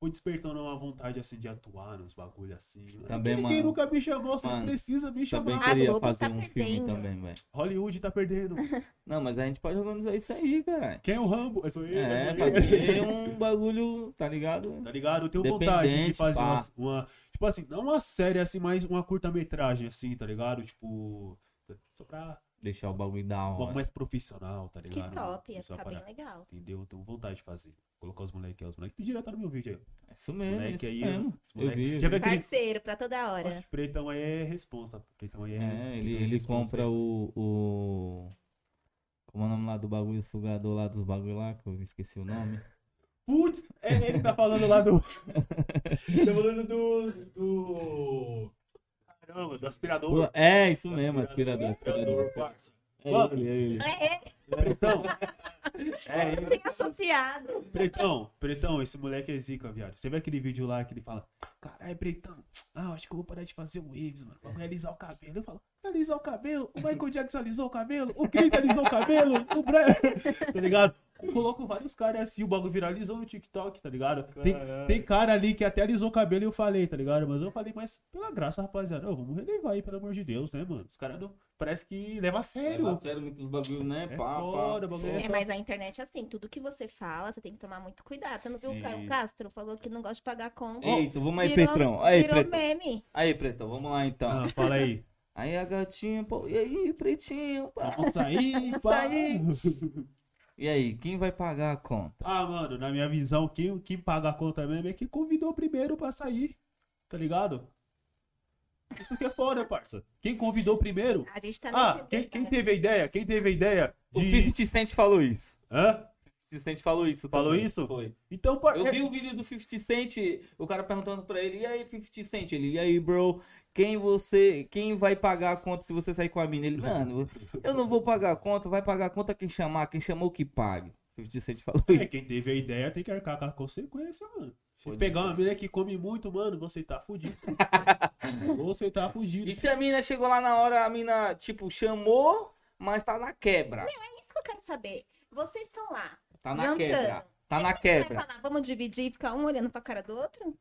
fui despertando uma vontade, assim, de atuar nos bagulho assim. mano. Também, Ninguém mano. nunca me chamou, vocês Mano, precisam me Também chamar. A queria Globo fazer tá um filme perdendo. também, velho. Hollywood tá perdendo. Não, mas a gente pode organizar isso aí, cara. Quem é o Rambo? É, sou eu, É, eu. fazer um bagulho, tá ligado? Tá ligado? Eu tenho vontade de fazer uma, uma- Tipo assim, não uma série assim, mas uma curta-metragem, assim, tá ligado? Tipo. Só pra. Deixar o bagulho da Um hora. mais profissional, tá Que ligado? top, ia ficar bem legal. Entendeu? Eu tenho vontade de fazer. Colocar os moleques aí, os moleques pediram tá no meu vídeo aí. Isso mesmo, moleque isso aí, mesmo. os Eu moleque- vi. eu Já vi. Parceiro, pra toda hora. Oxe, Pretão aí é responsa. Pretão aí é. É, ele, é ele compra o, o. Como é o nome lá do bagulho, sugador lá dos bagulho lá, que eu esqueci o nome. Putz, é ele que tá falando lá do. tá falando do. do. Do aspirador. É, isso mesmo, aspirador, aspirador. Aspirador. É Mano. ele, é ele. É, Pretão. É ele. tinha associado. Pretão, Pretão, esse moleque é zica, viado. Você vê aquele vídeo lá que ele fala: Caralho, Pretão, ah, acho que eu vou parar de fazer waves, mano. Vou alisar o cabelo. Eu falo: alisar o cabelo? O Michael Jackson alisou o cabelo? O Chris alisou o cabelo? O Brian. tá ligado? Eu coloco vários caras assim, o bagulho viralizou no TikTok, tá ligado? Tem, Caralho. tem cara ali que até alisou o cabelo e eu falei, tá ligado? Mas eu falei, mas pela graça, rapaziada, ô, vamos relevar aí, pelo amor de Deus, né, mano? Os caras não. Parece que leva a sério. Leva a sério muitos bagulho, né? É Pá, foda, pá. o bagulho É, mas a internet é assim, tudo que você fala, você tem que tomar muito cuidado. Você não viu o Sim. Caio Castro? Falou que não gosta de pagar conta. Eita, vamos aí, Virou- Petrão. Aí, virou Pretão. meme. Aí, Pretão, vamos lá então. Ah, fala aí. Aí a gatinha, pô, e aí, Pretinho? pá? Vamos sair, pá. sair. E aí, quem vai pagar a conta? Ah, mano, na minha visão, quem, quem paga a conta mesmo é quem convidou primeiro pra sair. Tá ligado? Isso que é foda, parça. Quem convidou primeiro? A gente tá Ah, nesse quem, quem teve a ideia? Quem teve a ideia O de. 50 Cent falou isso. Hã? 50 Cent falou isso. Falou também. isso? Foi. Então, par... Eu vi o vídeo do 50 Cent, o cara perguntando pra ele, e aí, 50 Cent? Ele, e aí, bro, quem você, quem vai pagar a conta se você sair com a mina? Ele, mano, eu não vou pagar a conta, vai pagar a conta quem chamar, quem chamou que pague. 50 Cent falou É, isso. quem teve a ideia tem que arcar com a consequência, mano. Se Pode pegar uma mina que come muito, mano, você tá fudido. você tá fudido. E se a mina chegou lá na hora, a mina, tipo, chamou, mas tá na quebra. É isso que eu quero saber. Vocês estão lá. Tá na jantando. quebra. Tá na vai quebra. falar, vamos dividir e ficar um olhando pra cara do outro?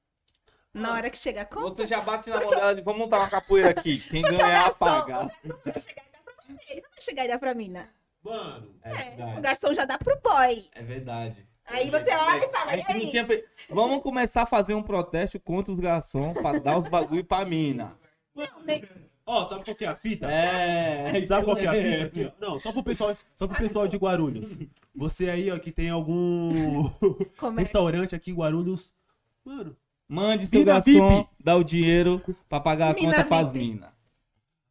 Na hora que chega a conta? Você já bate na mão dela de vamos montar uma capoeira aqui. Quem Porque ganhar, garçom- paga. O garçom não vai chegar e dar pra você. Ele não vai chegar e dar pra mina. Mano, É, o garçom já dá pro boy. É verdade. Aí você olha e fala, A e gente não aí? tinha. pe- Vamos começar a fazer um protesto contra os garçons pra dar os bagulho pra mina. Não, nem- ó, sabe qual que é a fita? É. Sabe qual que é a fita? Não, só pro pessoal, só pro pessoal de Guarulhos. Você aí, ó, que tem algum é? restaurante aqui em Guarulhos. Mano, Mande seu Mina garçom, VIP. dá o dinheiro pra pagar a Mina conta pras minas.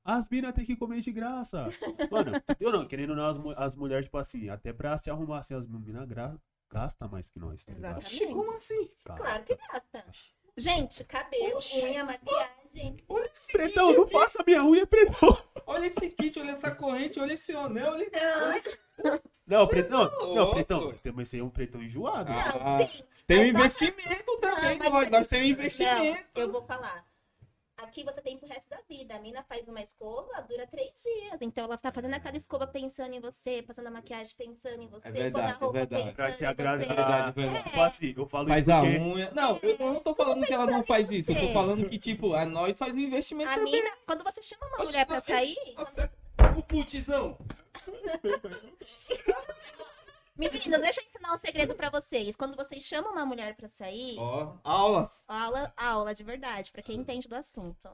as minas tem que comer de graça. Mano, eu não, querendo ou não, as, mu- as mulheres, tipo assim, até pra se arrumar assim, as minas gra... gastam mais que nós, tá ligado? Exatamente. Como assim? Claro que gasta. Gente, cabelo, unha, maquiagem. Olha esse Pretão, não faça minha unha, pretão. Olha esse kit, olha essa corrente, olha esse anel. Olha... Não, pretão, tá não, louco. pretão. Mas esse aí é um pretão enjoado. Ah, Não, sim. Tem um investimento também, Não, nós, nós temos um Não, investimento. eu vou falar. Aqui você tem pro resto da vida. A mina faz uma escova, dura três dias. Então ela tá fazendo aquela escova pensando em você, passando a maquiagem pensando em você, É verdade, pondo a roupa é verdade. Pra te agradar. você. Verdade, verdade. Tipo assim, eu falo Faz isso a porque... unha. Não, eu não tô falando que ela não faz isso. Eu tô falando que, tipo, a nós faz um investimento A também. mina, quando você chama uma Oxe, mulher pra sair, você- O putizão. Meninas, deixa eu ensinar um segredo pra vocês. Quando vocês chamam uma mulher pra sair, Ó, aulas. aula, aula de verdade, pra quem entende do assunto.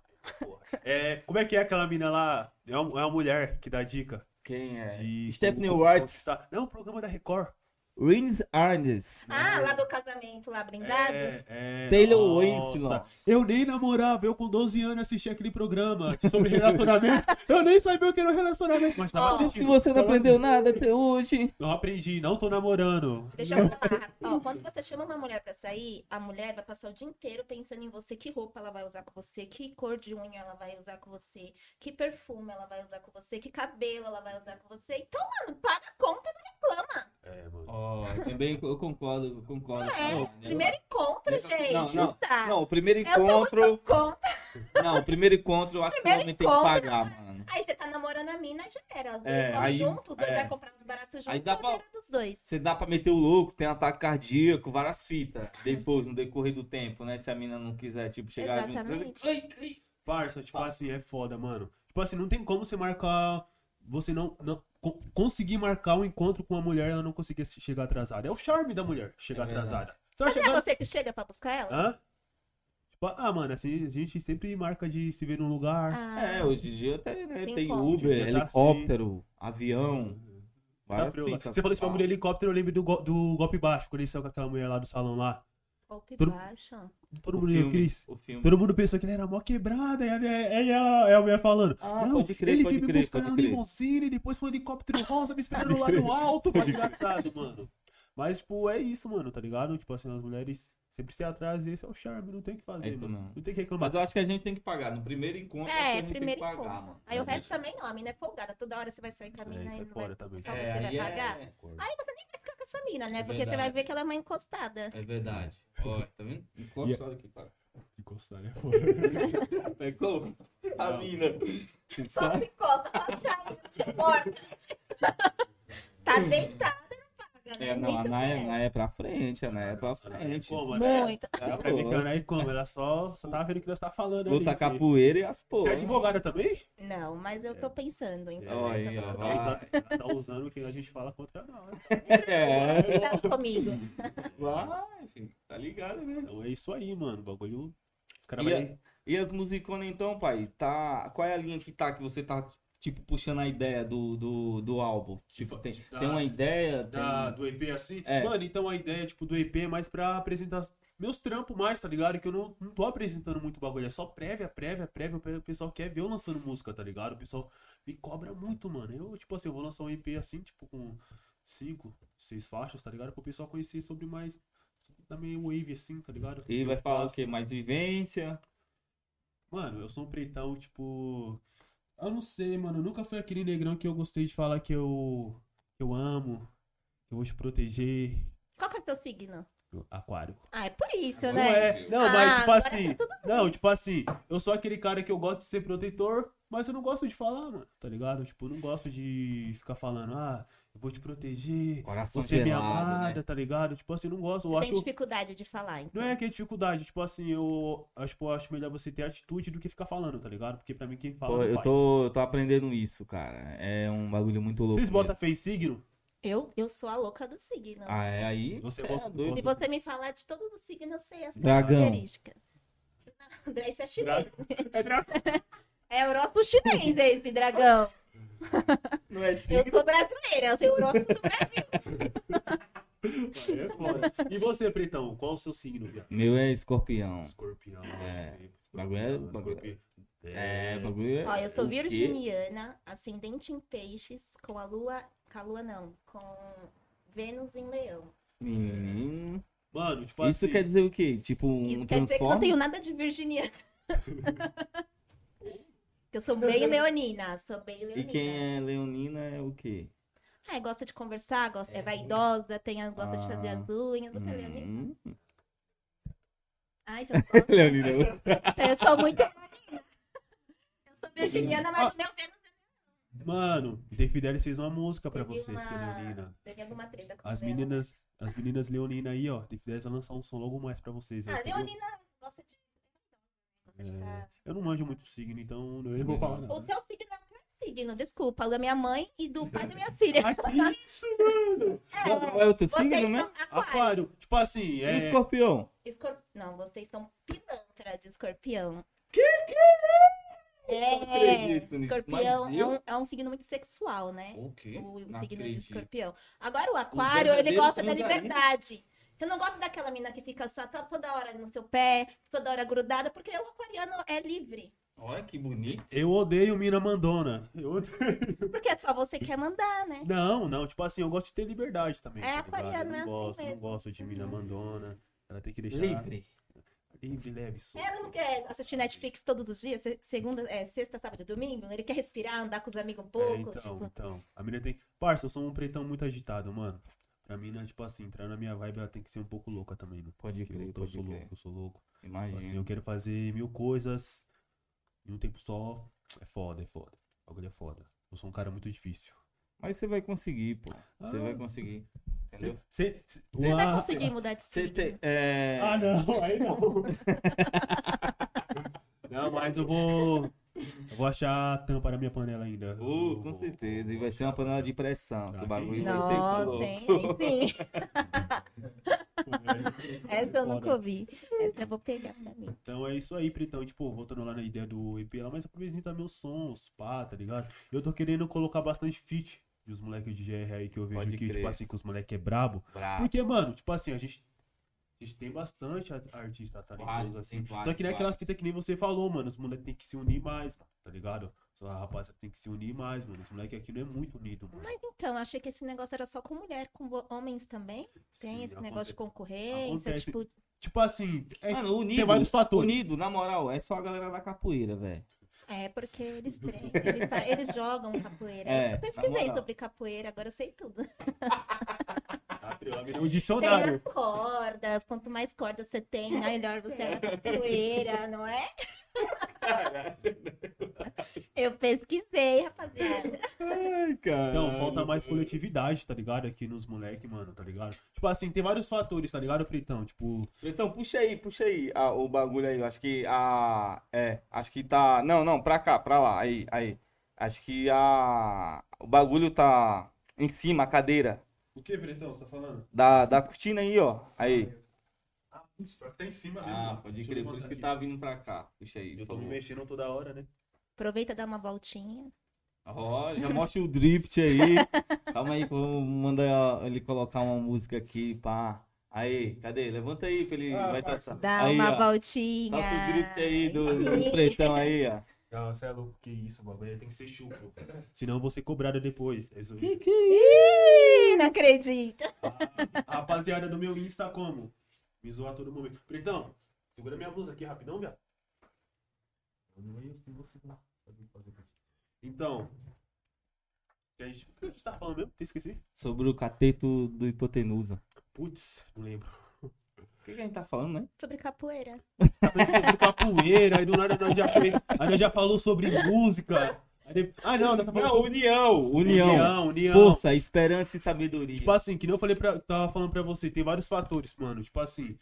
É, como é que é aquela mina lá? É uma, é uma mulher que dá dica. Quem é? De Stephanie conquistar- Não, programa da Record. Rins Arnes. Ah, lá do casamento, lá brindado? É, é, Taylor. Winston. Eu nem namorava, eu com 12 anos assisti aquele programa sobre relacionamento. eu nem sabia o que era um relacionamento, mas tava Se assistindo. você não aprendeu nada até hoje. Não aprendi, não tô namorando. Deixa eu falar. Ó, quando você chama uma mulher pra sair, a mulher vai passar o dia inteiro pensando em você, que roupa ela vai usar com você, que cor de unha ela vai usar com você, que perfume ela vai usar com você, que cabelo ela vai usar com você. Então, mano, paga a conta e não reclama. É, mano. Ó, eu também eu concordo, eu concordo. É, Não, primeiro encontro, Não, gente. não, Não, tá. Não, o primeiro Eu encontro. Não, o primeiro encontro eu acho que o Primeiro homem tem que encontro, pagar, mano. Aí você tá namorando a mina, já era. Os dois É, vão aí- juntos, os dois é. vai comprar uns baratos juntos, Aí dá pra- dos dois. Você dá pra meter o louco, tem ataque cardíaco, várias fitas. Depois, no decorrer do tempo, né? Se a mina não quiser, tipo, chegar junto. Exatamente. você- Ai, ai. Parça, tipo assim, é foda, mano. Tipo assim, não tem como você marcar. Você não. não co- conseguir marcar um encontro com uma mulher e ela não conseguir se- chegar atrasada. É o charme da mulher chegar É atrasada. Você Mas é chegar. você que chega pra buscar ela? Hã? Tipo, ah, mano, assim, a gente sempre marca de se ver num lugar. Ah, É, hoje em dia até, né, Tem. Uber, tá helicóptero, avião. Tá lá. fitas. Você falou esse bagulho de helicóptero, eu lembro do, go- do golpe baixo, quando ele saiu com aquela mulher lá do salão lá. Golpe Todo- baixo. Todo O mundo viu, filme, Cris. Todo mundo pensou que ele era mó quebrada, e ela- aí ela, é a mulher falando. Ah, não, pode crer, ele pode veio me crer, buscar pode na limousine, e depois foi um helicóptero rosa me esperando lá no alto. Foi engraçado, mano. Mas, tipo, é isso, mano, tá ligado? Tipo assim, as mulheres sempre se atrasam, esse é o charme, não tem o que fazer, É isso mano. mesmo. Não tem que reclamar. Mas eu acho que a gente tem que pagar. No primeiro encontro, acho que a É, gente primeiro tem que pagar, encontro. mano. Aí o É, resto também não, a mina é folgada. Toda hora você vai sair com a mina isso e é não fora vai, também. só É, você vai aí pagar. é- Aí você nem vai ficar com essa mina, né? É Porque você vai verdade. ver que ela é uma encostada. É verdade. Ó, tá vendo? Aqui, cara. Encostar, né? Pegou? A Não. mina. Só se encosta, caindo de morta. tá deitada, não? É, não, a Naya, Naya é pra frente, a Naya é pra frente. Como, né? Muito. Dá pra ver que ela aí como? Ela só, só tava vendo o que nós tava falando Luta ali. capoeira e as Você porra. é advogada também? Não, mas eu tô pensando em Ó, aí, ó. Ela tá usando o que a gente fala contra nós. É, Cuidado comigo. vai, filho, tá ligado, né? Então é isso aí, mano. O bagulho. Os caras E, vai. a- e as musiconas então, pai? Tá, qual é a linha que tá, que você tá, tipo, puxando a ideia do, do, do álbum? Tipo, tem, Da- tem uma ideia? da- tem- do EP assim? É. Mano, então a ideia, tipo, do EP é mais pra apresentar meus trampos mais, tá ligado? Que eu não, não tô apresentando muito bagulho. É só prévia, prévia, prévia. O pessoal quer ver eu lançando música, tá ligado? O pessoal me cobra muito, mano. Eu, tipo assim, eu vou lançar um EP assim, tipo, com cinco, seis faixas, tá ligado? Pro pessoal conhecer sobre mais. Meio wave, assim, tá ligado? E vai falar o quê? Mais vivência? Mano, eu sou um pretão, tipo. Eu não sei, mano. Nunca foi aquele negrão que eu gostei de falar que eu. que eu amo, que eu vou te proteger. Qual que é o seu signo? Aquário. Ah, é por isso, Não né? é. Não, Ah, mas tipo assim. tá Não, tipo assim, eu sou aquele cara que eu gosto de ser protetor, mas eu não gosto de falar, mano. Tá ligado? Tipo, eu não gosto de ficar falando, ah, eu vou te proteger. Coração Você é minha gelado, amada, né? tá ligado? Tipo assim, eu não gosto. Eu Você tem acho. dificuldade de falar, então. Não é que é dificuldade, tipo assim, eu acho, eu acho melhor você ter atitude do que ficar falando, tá ligado? Porque pra mim quem fala. Pô, eu faz. tô, eu tô aprendendo isso, cara. É um bagulho muito louco. Vocês botam mesmo. fez signo? Eu, eu sou a louca do signo. Ah, é aí? Você é gosta- doido. Se você me falar de todos os signos, eu sei as Dragão. características. Não, André, isso é chinês. É horóscopo chinês esse dragão. Não é Eu sou brasileira, eu sei o horóscopo do Brasil. É foda. E você, Pretão, qual o seu signo, viado? Meu é escorpião. Escorpião. É. Bagulho é- Escorpião. É, bagulho é. Ó, eu sou virginiana, ascendente em peixes, com a lua. Com a lua não, com Vênus em leão. Menino. Mano, tipo Isso assim. quer dizer o quê? Tipo um Isso quer dizer que eu não tenho nada de virginiana. eu sou bem leonina, sou bem leonina. E quem é leonina é o quê? Ah, gosta de conversar, gosta, é vaidosa, tem, gosta de fazer Ah. as unhas. Você é leonina? Hum. Ai, você não gosta? Leonina. eu sou muito leonina. Eu sou virginiana, mas o meu Vênus Mano, The Fidelis fez uma música pra teve vocês, que é uma... Leonina. Teve alguma treta com As ela. meninas, as meninas Leonina aí, ó. The Fidelis vai lançar um som logo mais pra vocês. Ah, leonina gosta de... Gosta de É, ficar- eu não manjo muito signo, então eu nem vou falar O nada. seu signo é o signo, desculpa. O da minha mãe e do pai da minha filha. Ah, que isso, mano? Qual é o teu signo mesmo? aquário. Aquário. Tipo assim, é. escorpião. Escor... Não, vocês são pilantra de escorpião. Que que É, acredito nisso, escorpião é um, é um signo muito sexual, né? O quê? O, o Não signo de acredito. escorpião. Agora o aquário, ele verdadeiro gosta da transaíno. liberdade. Você não gosta daquela mina que fica só to- toda hora no seu pé, toda hora grudada, porque o aquariano é livre. Olha que bonito. Eu odeio Mina Mandona. Eu odeio. Porque é só você que quer mandar, né? Não, não, tipo assim, eu gosto de ter liberdade também. É, tá aquariano Eu é não assim gosto, não mesmo. gosto de Mina Mandona. Ela tem que deixar Livre. livre, leve, solto. Ela não quer assistir Netflix todos os dias, se- segunda, é, sexta, sábado e domingo. Ele quer respirar, andar com os amigos um pouco. É, então, tipo, então. A menina tem. Parça, eu sou um pretão muito agitado, mano. Pra mim, né, tipo assim, entrar na minha vibe, ela tem que ser um pouco louca também, né? Pode Porque crer, eu, pode sou crer. louco, eu sou louco. Tipo Imagina. Assim, eu quero fazer mil coisas em um tempo só. É foda, é foda. O bagulho é foda. Eu sou um cara muito difícil. Mas você vai conseguir, pô. Você Ah. vai conseguir. Entendeu? Cê, cê, Você vai conseguir mudar de Você signo. É... Ah, não, aí não. não, mas eu vou. Eu vou achar a tampa na minha panela ainda. Uh, com vou- certeza. E vai ser uma panela de pressão. Que o bagulho que vai ser Nossa, louco. hein? Aí sim. Essa eu nunca ouvi. Essa eu vou pegar pra mim. Então é isso aí, Pretão. Tipo, voltando lá na ideia do EP lá, mas aproveita meus sons, pá, tá ligado? Eu tô querendo colocar bastante feat dos moleques de GR aí que eu vejo Pode que, crer. tipo assim, que os moleques é brabo. Brabo. Porque, mano, tipo assim, a gente. A gente tem bastante artista talentoso, Vários, assim. tem vários, Só que nem aquela vários. fita que nem você falou, mano. Os moleques tem que se unir mais, mano, tá ligado? Só a rapaziada tem que se unir mais, mano. Os moleques aqui não é muito unido, mano. Mas então, eu achei que esse negócio era só com mulher, com homens também. Tem Sim, esse negócio de concorrência, acontece. tipo, Tipo assim, é, Mano, unido. tem vários fatores. Unido, na moral, é só a galera da capoeira, velho. é porque eles treinam, eles, eles jogam capoeira. É, eu pesquisei sobre capoeira, agora eu sei tudo. Ela virou um Tem dicionário. as cordas, quanto mais cordas você tem, melhor você é na capoeira, não é? Eu pesquisei, rapaziada. Ai, cara. Então, falta mais coletividade, tá ligado? Aqui nos moleques, mano, tá ligado? Tipo assim, tem vários fatores, tá ligado, Pretão? Tipo, Então, puxa aí, puxa aí ah, o bagulho aí. Eu acho que a. É, acho que tá. Não, não, pra cá, pra lá. Aí, aí. Acho que a. O bagulho tá em cima, a cadeira. O que, Pretão, você tá falando? Da, da cortina aí, ó. Aí. Ah, tá em cima Ah, pode crer, por isso que tá vindo pra cá. Puxa aí, Eu tô me mexendo toda hora, né? Aproveita e dá uma voltinha. Ó, já mostra o drift aí. Calma aí que eu vou mandar ele colocar uma música aqui, pá. Aí, cadê? Levanta aí pra ele. Ah, vai parça. saltar. Dá aí, uma ó. voltinha. Solta o drift aí do, do Sim. pretão aí, ó. Não, você é louco, que isso, bagulho tem que ser chucro. Senão eu vou ser cobrado depois. É isso aí. Que que é Ih, não acredito. A rapaziada do meu Insta como? Me zoa a todo momento. Pretão, segura minha blusa aqui rapidão, viado. Então. a gente- O que a gente tá falando mesmo? Esqueci. Sobre o cateto do hipotenusa. Putz, não lembro. O que, que a gente tá falando, né? Sobre capoeira. Tá sobre capoeira, aí do nada nós já, foi, já falou sobre música. Ah, não, nós tá falando Não, união, união. União, união. Força, esperança e sabedoria. Tipo assim, que nem eu falei pra, tava falando pra você, tem vários fatores, mano. Tipo assim,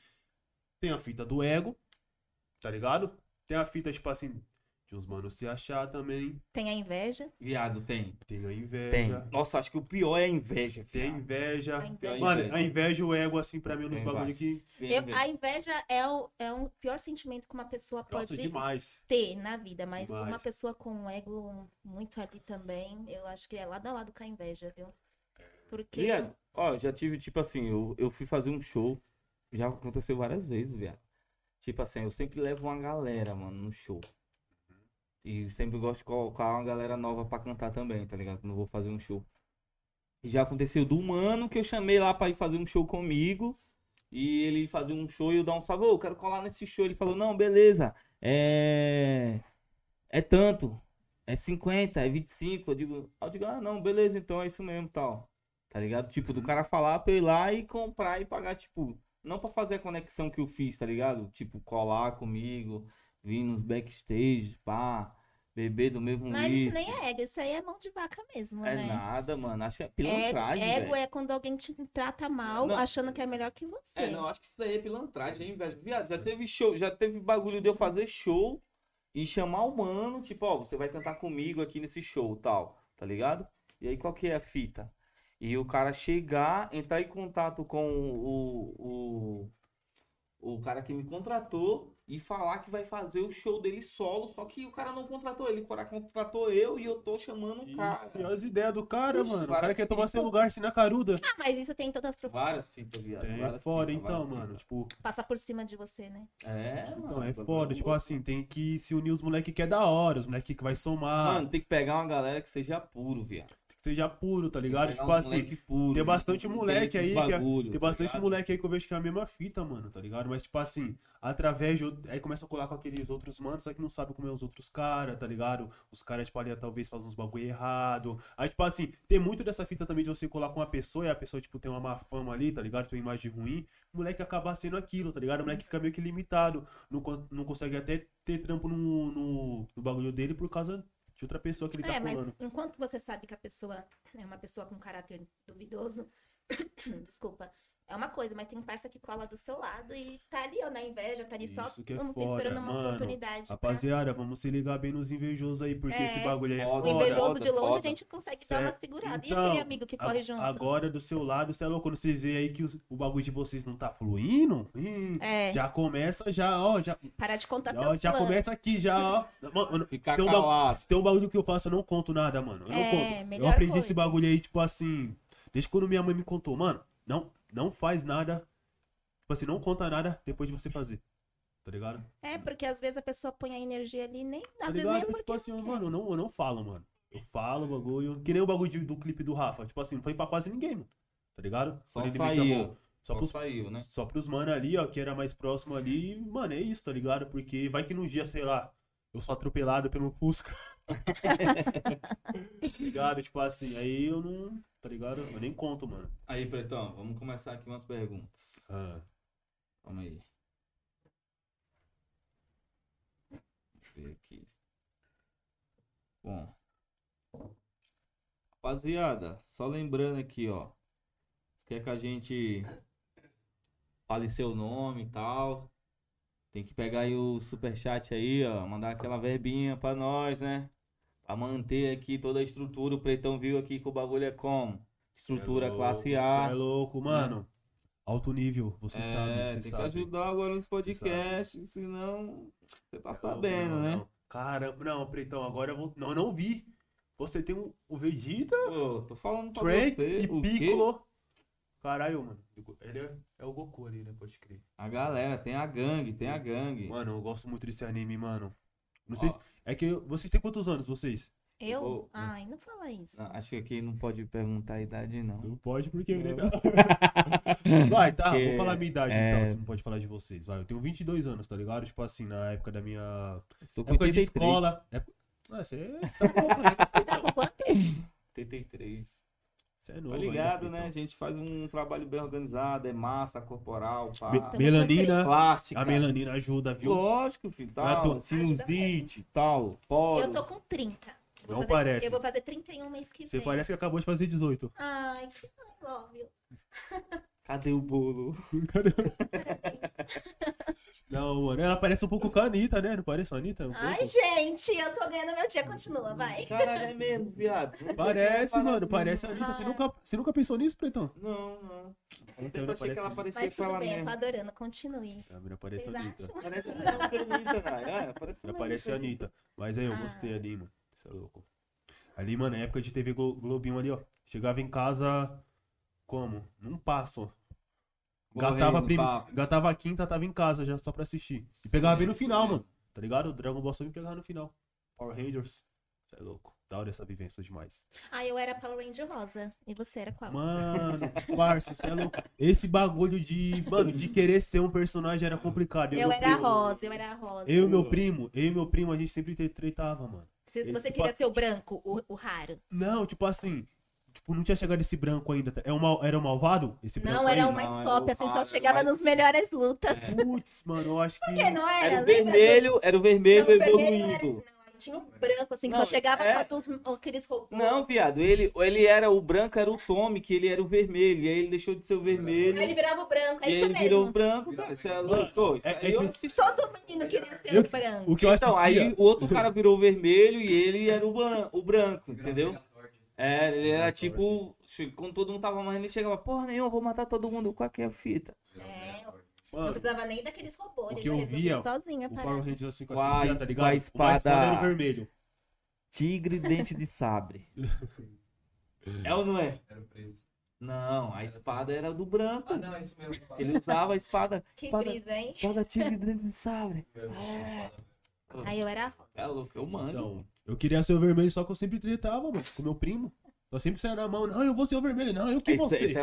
tem a fita do ego, tá ligado? Tem a fita, tipo assim, de uns manos se achar também. Tem a inveja. Viado, tem. Tem a Tem. inveja. Nossa, acho que o pior é a inveja. Tem a inveja. A inveja. Mano, a inveja e o ego, assim, pra mim, é um dos Tem bagulho que. Tem Eu- a inveja é o, é um pior sentimento que uma pessoa Nossa, pode demais. ter na vida, mas Demais. uma pessoa com um ego muito ali também, eu acho que é lado a lado com a inveja, viu? Porque Viado, ó, já tive, tipo assim, eu, eu fui fazer um show. Já aconteceu várias vezes, viado. Tipo assim, eu sempre levo uma galera, mano, no show. E sempre gosto de colocar uma galera nova pra cantar também, tá ligado? Quando eu vou fazer um show. Já aconteceu do mano que eu chamei lá pra ir fazer um show comigo. E ele fazia um show e eu dar um salve, ô, eu quero colar nesse show. Ele falou, não, beleza. É. É tanto. É 50, é 25. Eu digo, eu digo, ah, não, beleza, então é isso mesmo, tal. Tá ligado? Tipo, do cara falar pra eu ir lá e comprar e pagar, tipo, não pra fazer a conexão que eu fiz, tá ligado? Tipo, colar comigo, vir nos backstage, pá, beber do mesmo Mas isso nem é ego, isso aí é mão de vaca mesmo, É né? nada, mano. Acho que é É- pilantragem, ego velho. é quando alguém te trata mal, Não. achando que é melhor que você. É, não, acho que isso daí é pilantragem, hein, velho. Viado, já teve show, já teve bagulho de eu fazer show e chamar o mano, tipo, ó, você vai cantar comigo aqui nesse show, tal, tá ligado? E aí qual que é a fita? E o cara chegar, entrar em contato com o, o, o cara que me contratou e falar que vai fazer o show dele solo, só que o cara não contratou ele, o cara contratou eu e eu tô chamando o cara. Isso, as ideias do cara, Ixi, mano. O cara quer tomar fitas. seu lugar assim na caruda. Ah, mas isso tem em todas as profissões. Várias fitas, viado. É várias foda, fitas, então, mano. fitas. Tipo, Passar por cima de você, né? É, mano. então é bagulho foda. Tipo louco. assim, tem que se unir os moleques que é da hora, os moleques que vai somar. Mano, tem que pegar uma galera que seja puro, viado. Tem que seja puro, tá ligado? Tipo um assim, puro, tem né? bastante Que moleque aí que é- bagulho, tem tá bastante ligado? moleque aí que eu vejo que é a mesma fita, mano, tá ligado? Mas, tipo assim, através de. Aí começa a colar com aqueles outros manos, só que não sabe como é os outros caras, tá ligado? Os caras, tipo, ali talvez fazem uns bagulho errado. Aí, tipo assim, tem muito dessa fita também de você colar com uma pessoa e a pessoa, tipo, tem uma má fama ali, tá ligado? Tem uma imagem ruim. O moleque acaba sendo aquilo, tá ligado? O moleque fica meio que limitado. Não, não consegue até ter trampo no, no, no bagulho dele por causa de outra pessoa que ele tá É, mas colando. enquanto você sabe que a pessoa é uma pessoa com caráter duvidoso, desculpa, é uma coisa, mas tem parça que cola do seu lado e tá ali, ó, na inveja, tá ali só Isso que é vamos foda, esperando uma mano. oportunidade. pra- Rapaziada, vamos se ligar bem nos invejosos aí, porque É. esse bagulho aí é Foda, O invejoso foda, de longe foda. a gente consegue dar uma Certo. segurada. e Então, aquele amigo que a- corre junto? Agora do seu lado, você é louco, quando você vê aí que os- o bagulho de vocês não tá fluindo, ih, É. já começa, já, ó, já, Parar de contar já planos. começa aqui, já, ó. Mano, se, tem um bagulho, se tem um bagulho que eu faço, eu não conto nada, mano. Eu não É, conto. Eu aprendi coisa. esse bagulho aí, tipo assim, desde quando minha mãe me contou, mano, não, não faz nada, tipo assim, não conta nada depois de você fazer, tá ligado? É, porque às vezes a pessoa põe a energia ali, nem, Tá às vezes nem é ligado? porque tipo assim, quer. mano, eu não, eu não falo, mano. Eu falo o bagulho. Que nem o bagulho de- do clipe do Rafa. Tipo assim, não foi pra quase ninguém, mano. Tá ligado? Só Quando ele me chamou. Só Só pros, saiu, né? só pros mano ali, ó, que era mais próximo ali. Mano, é isso, tá ligado? Porque vai que num dia, sei lá, eu sou atropelado pelo Fusca. ligado? Tipo assim, aí eu não. Tá ligado? Eu nem conto, mano. Aí, Pretão, vamos começar aqui umas perguntas. Ah, Calma aí. Deixa eu ver aqui. Bom. Rapaziada, só lembrando aqui, ó. Se quer que a gente fale seu nome e tal, tem que pegar aí o superchat aí, ó. Mandar aquela verbinha pra nós, né? Pra manter aqui toda a estrutura. O Pretão viu aqui que o bagulho é como? Estrutura é classe louco, A. cê É louco, mano. Alto nível, você É, sabe. Você tem que sabe. ajudar agora nos podcasts, senão você tá Não, sabendo, não, né? não. Caramba, não, Pretão, agora eu vou. Não, eu não vi. Você tem um, o Vegeta, Pô, tô falando pra Trunks você. e o quê? Piccolo. Caralho, mano. Ele é, é o Goku ali, né? Pode crer. A galera, tem a gangue, tem a gangue. Mano, eu gosto muito desse anime, mano. Não sei Ó. se. É que vocês têm quantos anos, vocês? Eu? Vou- Ai, não fala isso. Não, acho que aqui não pode perguntar a idade, não. Não pode, porque. Não. Vai, tá, Porque, vou falar a minha idade é- então, você não pode falar de vocês. Vai, eu tenho 22 anos, tá ligado? Tipo assim, na época da minha. Tô com Época de 83. escola. Época... Ah, você tá né? Tá com quanto? 83. Você é novo. Tá ligado, então. né? A gente faz um trabalho bem organizado, é massa corporal, pá. Me- melanina. Plástica. A melanina ajuda, viu? Lógico, filho. Tal, sinusite, tal, poros. Eu tô com 30. Eu vou Não fazer- parece. Eu vou fazer 31 mês que Você vem. parece que acabou de fazer 18. Ai, que love. Cadê o bolo? Não, mano, ela parece um pouco com a Anitta, né? Não parece a Anitta? Um Ai, pouco? gente, eu tô ganhando meu dia. Continua, vai. Caralho, é mesmo, viado. Parece, mano, parece a Anitta. Você nunca, você nunca pensou nisso, Pretão? Não, não. Eu Então, sempre achei que ela parecia Mas com ela tudo bem, eu tô adorando. Continue. A mina parece a Anitta. acham? Parece não, que Anitta, cara. É, parece Ela não, parece a Anitta. Anitta. Mas aí, eu Ah. gostei ali, mano. Você é louco. Ali, mano, na época de TV Glo- Globinho ali, ó. Chegava em casa como? Num passo. Gatava, Correndo, prim... Gatava a quinta, tava em casa já só pra assistir. E pegava bem no final, mano. Tá ligado? O Dragon Ball só me pegava no final. Power Rangers. Você é louco. Da hora essa vivência demais. Ah, eu era Power Ranger rosa. E você era qual? Mano, parça, você é louco. Esse bagulho de, mano, de querer ser um personagem era complicado. Eu meu era primo- rosa, eu era rosa. Eu e meu primo, eu e meu primo, a gente sempre tre- tretava, mano. Se ele, você tipo, queria ser o branco, o, o raro. Não, tipo assim, tipo, não tinha chegado esse branco ainda. tá? É um mal, era um malvado? Esse branco Não, era aí? o mais Não, era top, o assim, só era o chegava mais- nas melhores lutas. Putz, mano, eu acho que... Por que não era? Era o vermelho, era o vermelho Não, o vermelho não era- evoluído. não, Tinha um branco, assim, que Não, só chegava é- com os, aqueles robôs. Não, viado, ele, ele era o branco, era o Tommy, que ele era o vermelho. E aí ele deixou de ser o vermelho. Aí ele virava o branco, é E aí isso ele mesmo. virou o branco, cara. Isso é louco. Isso É- aí é eu que- assisti. Todo menino queria ser Eu- o branco. O que eu Então, assistia... aí o outro cara virou o vermelho e ele era o, o branco, entendeu? É, ele era tipo, quando todo mundo tava morrendo, ele chegava, porra nenhuma, vou matar todo mundo, qual que é a fita? É, não Mano, precisava nem daqueles robôs, O ele que já eu resolvia via, sozinho a o Power assim a- assistia, tá com a ligado? O mais espada- vermelho. Tigre dente de sabre. É ou não é? Era preto. Não, a espada era do branco. Ah, não, é isso mesmo. Ele usava a espada, Que espada, brisa, hein? espada tigre dente de sabre. Aí eu era. É louco, eu mando. Então, eu queria ser o vermelho, só que eu sempre tretava, mano, com meu primo. Nós sempre saíamos na mão, não, eu vou ser o vermelho, não, eu que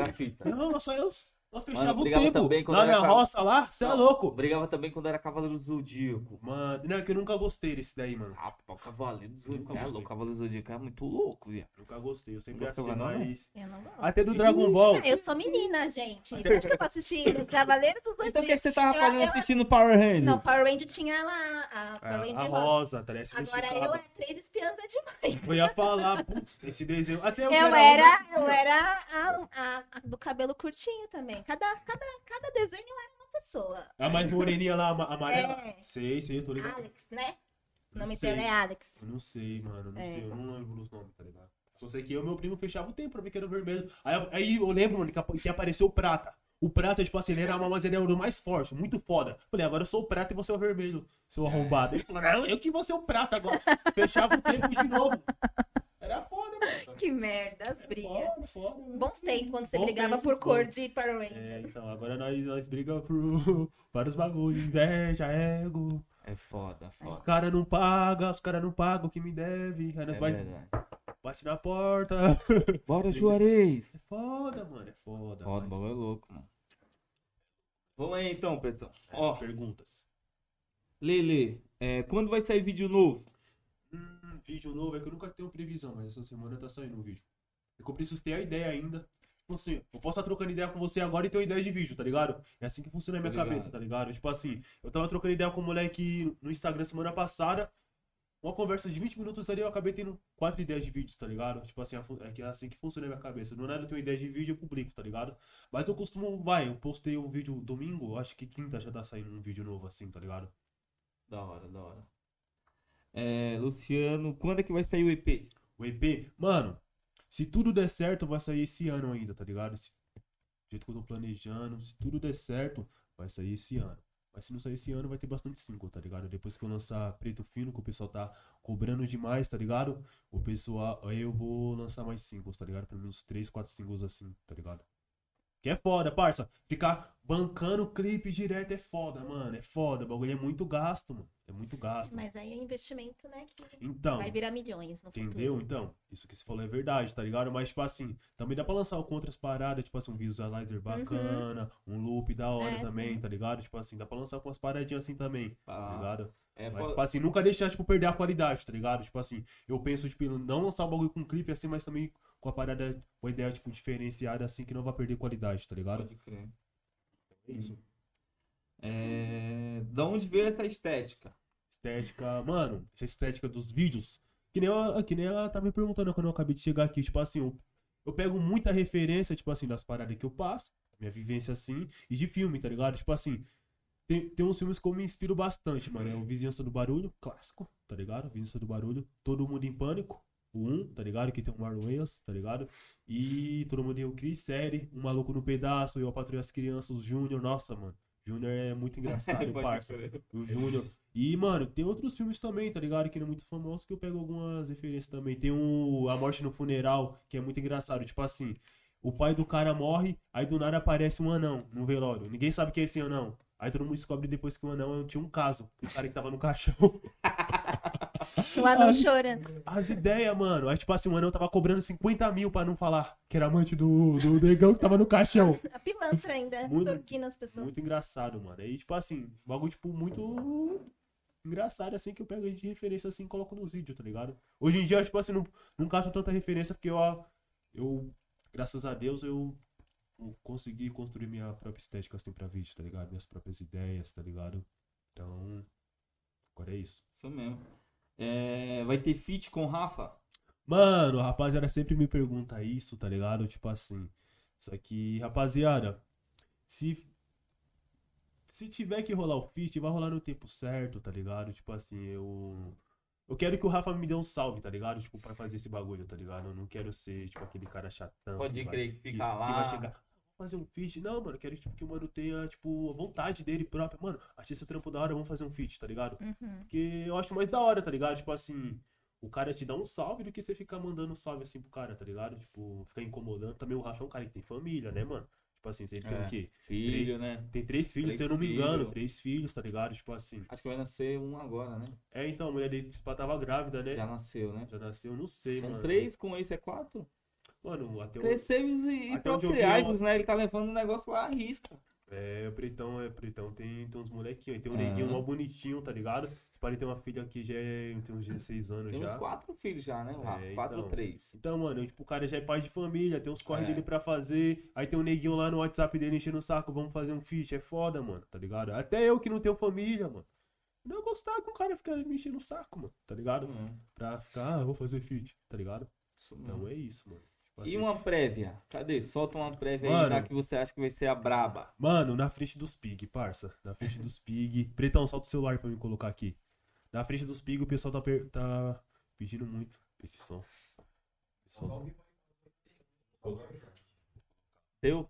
a fita. Não, só eu. Nós Mano, fechava o brigava tempo. também quando Lá era na ca- roça lá, você é Não, louco. Brigava também quando era Cavaleiro do Zodíaco. Mano, não, é que eu nunca gostei desse daí, mano. Ah, pô, Cavaleiro do Zodíaco. É gostei. louco, Cavaleiro do Zodíaco é muito louco, viado. Nunca gostei, eu sempre Não não? mais. Eu não gosto. Até do Dragon Ball. Eu sou menina, gente. Você acha que eu vou assistir Cavaleiro dos Então o que Zodíaco? você tava Eu- fazendo eu- assistindo Power Rangers? Não, Power Ranger tinha lá a Power A, Ranger a rosa. tá Agora eu é três espiãs é demais. Eu ia falar, putz, esse desenho. Até eu, Eu era era, eu era a, a- a do cabelo curtinho também. Cada, cada, cada desenho era uma pessoa. A mais moreninha lá, ama- amarela. É. Sei, sei, eu tô ligado. Alex, né? O nome dele é Alex. Eu não sei, mano. Não É. sei, eu não lembro os nomes, tá ligado? Só sei que eu e meu primo fechava o tempo pra ver que era o vermelho. Aí, aí eu lembro, mano, que, que apareceu o prata. O prata, tipo assim, ele era, mas ele era o mais forte, muito foda. Falei, agora eu sou o prata e você é o vermelho, seu arrombado. Ele falou, não, eu que vou ser o prata agora. Fechava o tempo de novo. Que merda, as brigas. Foda, foda. Bons tempos quando você Bons brigava tempos, por cor de Power É, Ranger. então, agora nós, nós brigamos por vários bagulhos, inveja, ego. É foda, Os foda. caras não pagam, os caras não pagam o que me deve. Aí nós É vai, verdade. bate na porta. Bora, Juarez. É foda, mano, é foda. Foda, o bagulho é louco, mano. Vamos aí então, Pretão. É, Ó, As perguntas. Lele, é, quando vai sair vídeo novo? Hum, vídeo novo, é que eu nunca tenho previsão, mas essa semana tá saindo um vídeo. É que eu preciso ter a ideia ainda. Tipo assim, eu posso estar trocando ideia com você agora e ter uma ideia de vídeo, tá ligado? É assim que funciona a minha ligado. cabeça, tá ligado? Tipo assim, eu tava trocando ideia com um moleque no Instagram semana passada. Uma conversa de 20 minutos ali, eu acabei tendo quatro ideias de vídeos, tá ligado? Tipo assim, é que é assim que funciona a minha cabeça. Não é nada eu tenho ideia de vídeo, eu publico, tá ligado? Mas eu costumo, vai, eu postei um vídeo domingo, acho que quinta já tá saindo um vídeo novo assim, tá ligado? Da hora, da hora. É, Luciano, quando é que vai sair o EP? O EP, mano, se tudo der certo, vai sair esse ano ainda, tá ligado? Se- do jeito que eu tô planejando, se tudo der certo, vai sair esse ano. Mas se não sair esse ano, vai ter bastante single, tá ligado? Depois que eu lançar Preto Fino, que o pessoal tá cobrando demais, tá ligado? O pessoal, aí eu vou lançar mais singles, tá ligado? Pelo menos 3, 4 singles assim, tá ligado? Que é foda, parça. Ficar bancando clipe direto é foda, mano. É foda. O bagulho é muito gasto, mano. É muito gasto. Mas aí é investimento, né? Que Então. vai virar milhões no futuro. Entendeu? Então, isso que você falou é verdade, tá ligado? Mas, tipo assim, também dá pra lançar com outras paradas, tipo assim, um visualizer bacana, um loop da hora Uhum. É, também, sim. tá ligado? Tipo assim, dá pra lançar com umas paradinhas assim também, tá Ah, ligado? é Mas, foda. tipo assim, nunca deixar, tipo, perder a qualidade, tá ligado? Tipo assim, eu penso, tipo, em não lançar o bagulho com clipe assim, mas também com a parada, com a ideia, tipo, diferenciada assim, que não vai perder qualidade, tá ligado? Pode crer. É isso. É, da onde veio essa estética? Estética, mano, essa estética dos vídeos. Que nem, ela, que nem ela tá me perguntando quando eu acabei de chegar aqui. Tipo assim, eu, eu pego muita referência, tipo assim, das paradas que eu passo, minha vivência assim, e de filme, tá ligado? Tipo assim, tem, tem uns filmes que eu me inspiro bastante, mano. É o Vizinhança do Barulho, clássico, tá ligado? Vizinhança do Barulho, Todo Mundo em Pânico, o 1, tá ligado? Que tem o Marlon Wayans, tá ligado? E Todo Mundo Eu Cris, série, Um Maluco no Pedaço, Eu, a Patrulha as Crianças, o Júnior, nossa, mano. Júnior é muito engraçado, parça. O Júnior. E, mano, tem outros filmes também, tá ligado? Que não é muito famoso, que eu pego algumas referências também. Tem o A Morte no Funeral, que é muito engraçado. Tipo assim, o pai do cara morre, aí do nada aparece um anão no velório. Ninguém sabe quem é esse anão. Aí todo mundo descobre depois que o anão tinha um caso. O cara que tava no caixão. O anão Ai. chorando. As ideias, mano. Aí, tipo assim, o anão tava cobrando 50 mil pra não falar que era amante do, do negão que tava no caixão. A pilantra ainda, Muito- torquindo as pessoas. Muito engraçado, mano. Aí, tipo assim, bagulho, tipo, muito engraçado, assim, que eu pego de referência, assim, e coloco nos vídeos, tá ligado? Hoje em dia, tipo assim, não, não caço tanta referência, porque eu, eu, graças a Deus, eu eu consegui construir minha própria estética, assim, pra vídeo, tá ligado? Minhas próprias ideias, tá ligado? Então, agora é isso. Isso mesmo. É, vai ter feat com Rafa? Mano, a rapaziada sempre me pergunta isso, tá ligado? Tipo assim, isso aqui, rapaziada, se se tiver que rolar o feat, vai rolar no tempo certo, tá ligado? Tipo assim, eu eu quero que o Rafa me dê um salve, tá ligado? Tipo, pra fazer esse bagulho, tá ligado? Eu não quero ser, tipo, aquele cara chatão. Pode que crer que que, fica que lá. vai chegar, "Ah, vou fazer um feat. Não, mano, eu quero tipo, que o mano tenha, tipo, a vontade dele próprio. Mano, achei esse trampo da hora, vamos fazer um feat, tá ligado? Uhum. Porque eu acho mais da hora, tá ligado? Tipo assim, o cara te dá um salve do que você ficar mandando salve assim pro cara, tá ligado? Tipo, ficar incomodando. Também o Rafa é um cara que tem família, né, mano? Tipo assim, você tem É. o quê? Filho, né? Tem três filhos, Três se eu não me engano, três filhos, tá ligado? Tipo assim. Acho que vai nascer um agora, né? É, então, a mulher dele pá, tava grávida, né? Já Já, nasceu, né? nasceu, não sei, São mano. três, com esse é quatro? Mano, até o. Crescei-vos e, e procriai-vos, né? Ele tá levando o negócio lá à risca. É, o Pretão, é, Pretão tem, tem uns molequinhos. Tem um Ah. neguinho mó bonitinho, tá ligado? Esse pai tem uma filha que já é, tem uns 16 anos Tem já. uns quatro filhos já, né? Lá, É, quatro ou então. três. Então, mano, eu, tipo, o cara já é pai de família, tem uns corre É. dele pra fazer. Aí tem um neguinho lá no WhatsApp dele enchendo o saco, vamos fazer um feat. É foda, mano, tá ligado? Até eu que não tenho família, mano. Não gostar que o cara fica me enchendo o saco, mano, tá ligado? Hum, Pra ficar, ah, vou fazer feat, tá ligado? isso Então é isso, mano. E uma prévia? Cadê? Solta uma prévia aí Mano. da que você acha que vai ser a braba. Mano, na frente dos pig, parça. Na frente dos pig. Pretão, solta o celular pra me colocar aqui. Na frente dos pig, o pessoal tá, per- tá pedindo muito esse som. Som. Deu?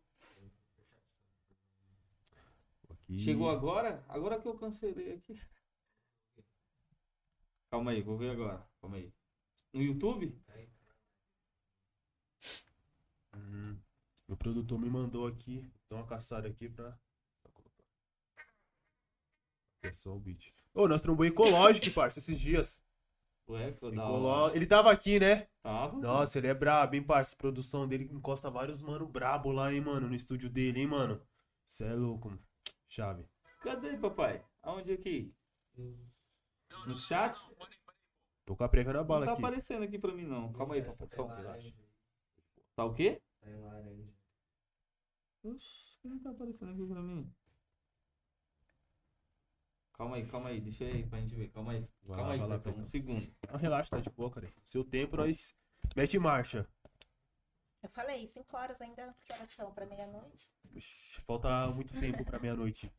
Aqui. Chegou agora? Agora que eu cancelei aqui. Calma aí, vou ver agora. Calma aí. No YouTube? Hum, meu produtor me mandou aqui. Dá uma caçada aqui pra. É só o beat. Ô, nós trombou ecológico, parça, esses dias. Ué, hora. Ele tava aqui, né? Tava? Nossa, ele é brabo, hein, parça. Produção dele encosta vários mano brabo lá, hein, mano, no estúdio dele, hein, mano. Cê é louco, mano. Chave. Cadê, papai? Aonde aqui? No chat? Tô com a prévia na Não bala tá aqui. aparecendo aqui pra mim, não. Calma aí, papai. Só um relaxa. Tá o quê? Oxi, não tá aparecendo aqui pra mim. Calma aí, calma aí. Deixa aí pra gente ver. Calma aí. Vai calma lá, aí, vai lá, um Petão. segundo. Ah, relaxa, tá de boa, cara. Seu tempo, nós mete marcha. Eu falei, 5 horas ainda, que horas são? Pra meia-noite? Ixi, Falta muito tempo pra meia-noite.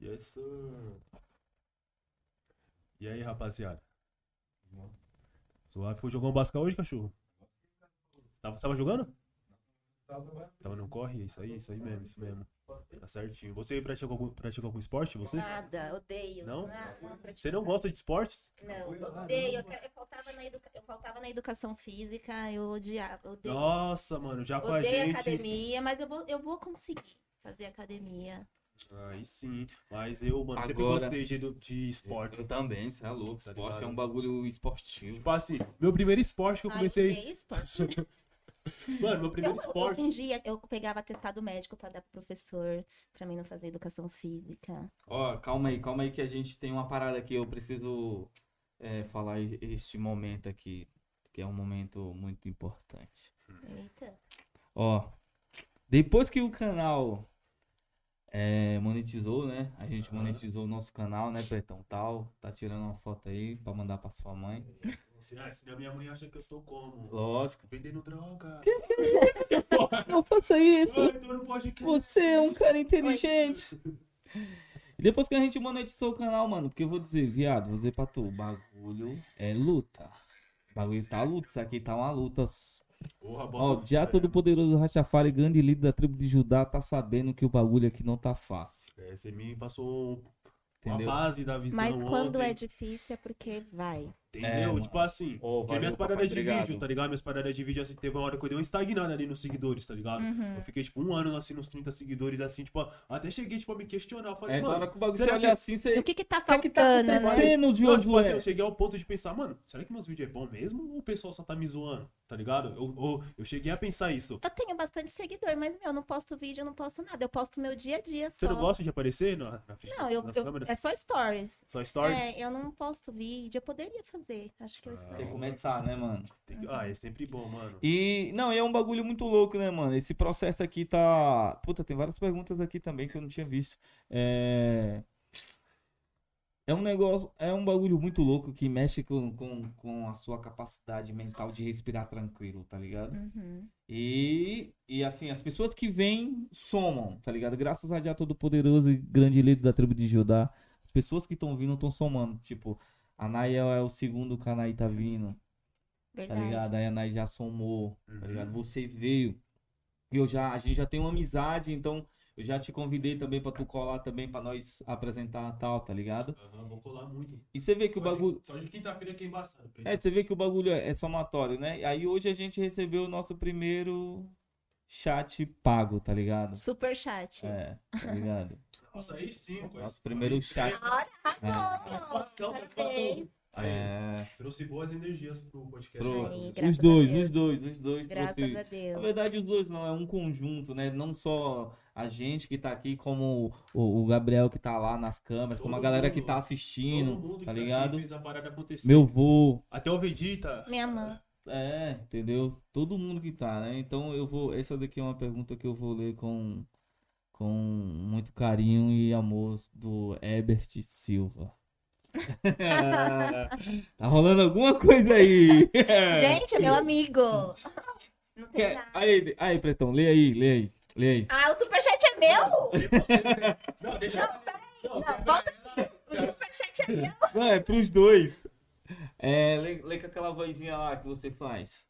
Yes, sir. E aí, rapaziada? Suave. Foi jogar um basca hoje, cachorro? Tava, tava jogando? Tava no corre? Isso aí, isso aí mesmo, isso mesmo. Tá certinho. Você pratica algum, pratica algum esporte, você? Nada, odeio. Não? Ah, não pratico Você não nada. gosta de esportes? Não, odeio. Eu, faltava na educa... eu faltava na educação física, eu odiava, odeio. Nossa, mano, já com a odeio gente. academia, mas eu vou, eu vou conseguir fazer academia. Aí sim. Mas eu, mano, sempre Agora- gostei de, de esporte. Eu também, você é louco. Tá Esporte ligado? é um bagulho esportivo. Tipo assim, meu primeiro esporte que eu Ai, comecei. odeio esporte. Mano, meu primeiro Eu, esporte. um dia eu pegava atestado médico pra dar pro professor, pra mim não fazer educação física. Ó, calma aí, calma aí que a gente tem uma parada aqui. Eu preciso é, falar este momento aqui, que é um momento muito importante. Eita. Ó, depois que o canal é, monetizou, né? A gente monetizou o nosso canal, né, Pretão Tal. Tá tirando uma foto aí pra mandar pra sua mãe. Ah, senão minha mãe acha que eu sou como? Lógico. Vendendo droga. Não faça isso. No podcast. Você é um cara inteligente. E depois que a gente monetizou o canal, mano, porque eu vou dizer, viado, vou dizer pra tu, o bagulho é luta. O bagulho tá luta, isso aqui tá uma luta. Porra, Ó, bota o já fé. todo poderoso Rastafari, grande líder da tribo de Judá, tá sabendo que o bagulho aqui não tá fácil. É, você me passou Entendeu? base da visão Mas quando ontem, é difícil é porque vai. Entendeu? É, tipo assim, porque valeu, minhas papai, paradas de obrigado. vídeo, tá ligado? Minhas paradas de vídeo, assim, teve uma hora que eu dei uma estagnada ali nos seguidores, tá ligado? Uhum. Eu fiquei, tipo, um ano, assim, nos 30 seguidores, assim, tipo, até cheguei, tipo, a me questionar. Eu falei, É, mano, hora que o bagulho será você que- olha assim, você. o que que tá O que é que tá faltando, né? Não, Diogo? tipo assim, é? eu cheguei ao ponto de pensar, mano, será que meus vídeos é bom mesmo ou o pessoal só tá me zoando? Tá ligado? Eu, eu, eu cheguei a pensar isso. Eu tenho bastante seguidor, mas, meu, eu não posto vídeo, eu não posto nada. Eu posto meu dia a dia Você só. não gosta de aparecer na, na frente Não, eu, eu- câmeras? é só stories. Só stories? É, eu não posto vídeo. Eu poderia fazer. Acho que eu Ah. Tem que espero. começar, né, mano? Tem que- Ah, é sempre bom, mano. E, não, e é um bagulho muito louco, né, mano? Esse processo aqui tá. Puta, tem várias perguntas aqui também que eu não tinha visto. É. É um negócio, é um bagulho muito louco que mexe com, com, com a sua capacidade mental de respirar tranquilo, tá ligado? Uhum. E, e assim, as pessoas que vêm somam, tá ligado? Graças a Jah Todo-Poderoso e grande líder da tribo de Judá, as pessoas que estão vindo estão somando. Tipo, a Nael é o segundo que a Nai tá vindo tá Verdade. ligado? Aí a Nai já somou, tá Uhum. ligado? Você veio. Eu já, a gente já tem uma amizade, então eu já te convidei também pra tu colar também pra nós apresentar tal, tá ligado? Aham, vou colar muito. E você vê que o Só de- bagulho. Só de quinta-feira que é embaçado. É, você vê que o bagulho é, é somatório, né? Aí hoje a gente recebeu o nosso primeiro chat pago, tá ligado? Super chat. É, tá ligado? Nossa, aí sim, pô. Nosso primeiro chat. Olha, É. Satisfação, satisfação. Aí, É, trouxe boas energias pro podcast. trouxe. Aí, os dois, os dois, os dois. Graças trouxe- a Na Deus. verdade, os dois não, é um conjunto, né? Não só a gente que tá aqui, como o, o Gabriel que tá lá nas câmeras, como a Todo galera mundo. que tá Todo assistindo, mundo que tá aqui ligado? fez a parada acontecer. Meu vô, Até o Vegeta. Minha mãe. é, entendeu? Todo mundo que tá, né? Então eu vou. Essa daqui é uma pergunta que eu vou ler com, com muito carinho e amor do Herbert Silva. tá rolando alguma coisa aí? Gente, é meu amigo. Não tem nada. Aí, aí, Pretão, lê aí, lê aí, lê aí. Ah, o superchat é meu? Não, deixa. Não, Não, volta aqui. O superchat é meu. Não, é pros dois. É, lê, lê com aquela vozinha lá que você faz.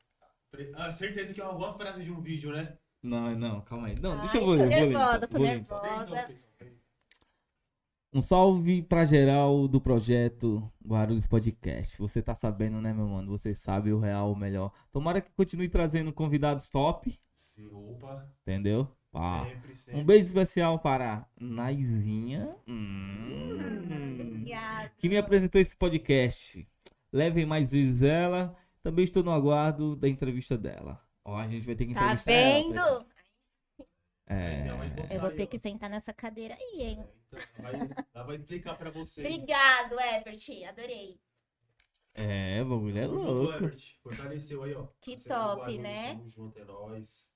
Ah, certeza que é alguma frase de um vídeo, né? Não, não, calma aí. Não, Ai, deixa eu vou tô ler. vou ler, nervosa, tô vou ler, nervosa. Um salve pra geral do projeto Guarulhos Podcast. Você tá sabendo, né, meu mano? Você sabe o real, o melhor. Tomara que continue trazendo convidados top, Sim, opa. entendeu? Pá. Sempre, sempre. Um beijo especial para Naizinha, hum, Obrigada. que me apresentou esse podcast. Levem mais vezes ela. Também estou no aguardo da entrevista dela. Ó, a gente vai ter que Tá entrevistar ela. vendo? É. Eu vou ter que sentar nessa cadeira aí, hein? Então, ela vai, ela vai explicar pra você. Obrigado, Ebert. Adorei. É, o bagulho é louco. Herbert. Fortaleceu aí, ó. Que Você é top, Guarulhos, né? Tamo junto, é nóis.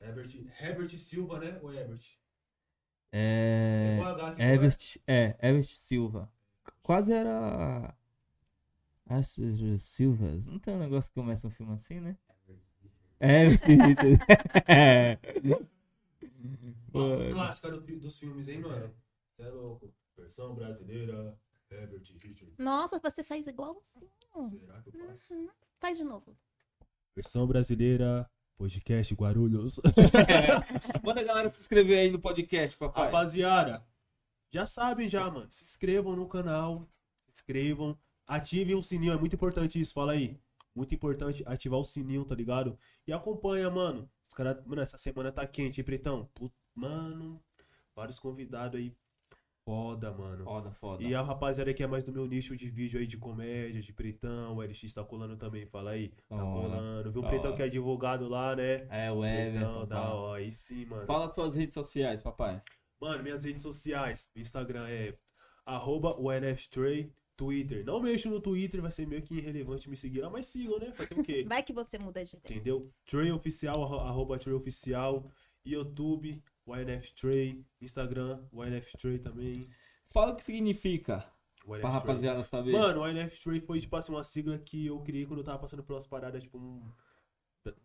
Herbert, Herbert Silva, né? Ou Herbert? É. com H aqui, Everest, é, Everest Silva. Quase era. As Silvas. Não tem um negócio que começa um filme assim, né? É, Everest. é. Clássica do- dos filmes, hein, mano? Você é louco. Versão brasileira, Herbert Richard. Nossa, você faz igualzinho. Será que eu faço? Uhum. Faz de novo. Versão brasileira, podcast Guarulhos. Manda a galera se inscrever aí no podcast, papai. Rapaziada, já sabem já, mano. Se inscrevam no canal. Se inscrevam. Ativem o sininho, é muito importante isso, fala aí. Muito importante ativar o sininho, tá ligado? E acompanha, mano. Os caras, mano, essa semana tá quente, hein, Pretão? Put- Mano, vários convidados aí. Foda, mano. Foda, foda. E a rapaziada que é mais do meu nicho de vídeo aí de comédia, de Pretão, o LX tá colando também, fala aí. Tá hora, colando. Viu o Pretão que é advogado lá, né? É, o Everton. da hora. Aí sim, mano. Fala suas redes sociais, papai. Mano, minhas redes sociais, o Instagram é arroba ONFTray, Twitter. Não mexo no Twitter, vai ser meio que irrelevante me seguir lá, mas sigam, né? Fazer o quê? Vai que você muda de ideia. Entendeu? Tray Oficial, arro- arroba Tray Oficial, YouTube, YNFTray, Instagram, YNFTray também. Fala o que significa, YNF pra rapaziada saber. Mano, o YNFTray foi, tipo assim, uma sigla que eu criei quando eu tava passando pelas paradas, tipo, um...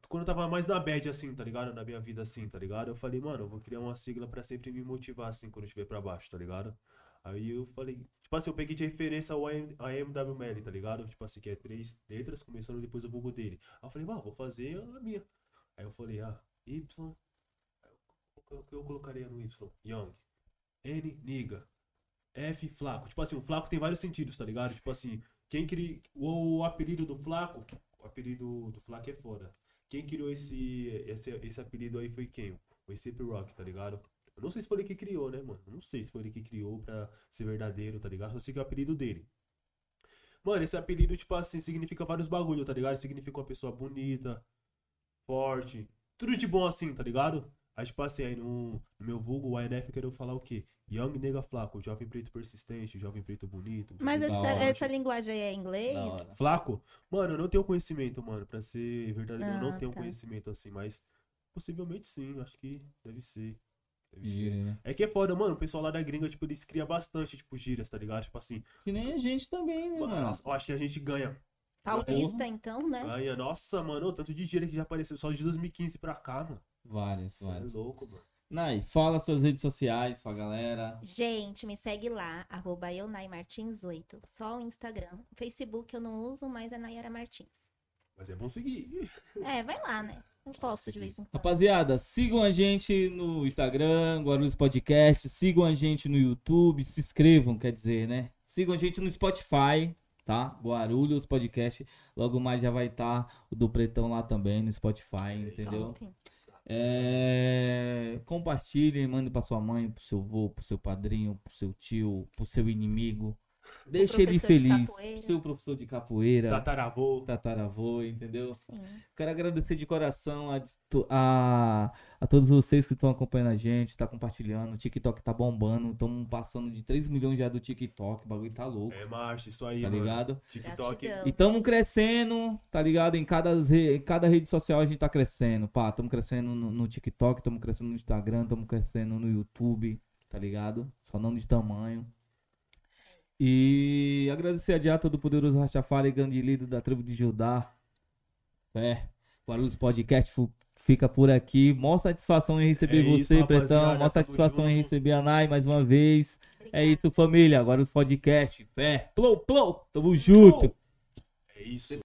Quando eu tava mais na bad, assim, tá ligado? Na minha vida, assim, tá ligado? Eu falei, mano, eu vou criar uma sigla pra sempre me motivar, assim, quando eu estiver pra baixo, tá ligado? Aí eu falei, tipo assim, eu peguei de referência AM AMWML, tá ligado? Tipo assim, que é três letras, começando depois o bugo dele. Aí eu falei, mano, vou fazer a minha. Aí eu falei, ah, Y. O que eu colocaria no Y? Young. N, Niga. F, Flaco. Tipo assim, o Flaco tem vários sentidos, tá ligado? Tipo assim, quem criou o apelido do Flaco, o apelido do Flaco é foda. Quem criou esse, esse, esse apelido aí foi quem? O ACP Rock, tá ligado? Eu não sei se foi ele que criou, né, mano? Eu não sei se foi ele que criou pra ser verdadeiro, tá ligado? Só sei que é o apelido dele. Mano, esse apelido, tipo assim, significa vários bagulho, tá ligado? Significa uma pessoa bonita, forte, tudo de bom assim, tá ligado? Aí, tipo assim, aí no, no meu vulgo, o INF, eu quero falar o quê? Young nega flaco, jovem preto persistente, jovem preto bonito. Mas essa, essa linguagem aí é inglês? Flaco? Mano, eu não tenho conhecimento, mano. Pra ser verdadeiro, eu não Ah, tenho tá. conhecimento assim, mas possivelmente sim, acho que deve ser. Gíria, né? É que é foda, mano. O pessoal lá da gringa, tipo, eles criam bastante, tipo, gírias, tá ligado? Tipo assim, Que nem a gente também, né, mano? nossa, eu acho que a gente ganha. Paulista, então, né? Ganha. Nossa, mano, o tanto de gíria que já apareceu só de 2015 pra cá, mano. Várias, Você é várias. louco, mano. Nai, fala suas redes sociais pra galera. Gente, me segue lá, arroba eunaimartins8. Só o Instagram. Facebook eu não uso, mas é Nayara Martins. Mas é bom seguir. É, vai lá, né? Eu posto de vez em quando. Rapaziada, sigam a gente no Instagram, Guarulhos Podcast, sigam a gente no YouTube, se inscrevam, quer dizer, né? Sigam a gente no Spotify, tá? Guarulhos Podcast. Logo mais já vai estar o do Pretão lá também no Spotify, entendeu? Top. É... Compartilhem, mande pra sua mãe, pro seu avô, pro seu padrinho, pro seu tio, pro seu inimigo. Deixe ele professor de feliz. capoeira. Seu professor de capoeira, Tataravô. tataravô, entendeu? Sim. Quero agradecer de coração a, a, a todos vocês que estão acompanhando a gente, tá compartilhando. O TikTok tá bombando. Estamos passando de 3 milhões já do TikTok. O bagulho tá louco, É, macho, isso aí, tá mano. ligado? TikTok. E tamo crescendo, tá ligado? Em cada, em cada rede social a gente tá crescendo. Pá, tamo crescendo no, no TikTok, tamo crescendo no Instagram, tamo crescendo no YouTube, tá ligado? Só não de tamanho. E agradecer a Dia todo poderoso Rastafari, grande líder da tribo de Judá. É, Guarulhos Podcast fica por aqui. Mó satisfação em receber É isso, você, Pretão. rapaziada, Mó satisfação em receber a Nai mais uma vez. É isso, família. Agora os podcasts. Fé. Plou, plou. Tamo junto. É isso.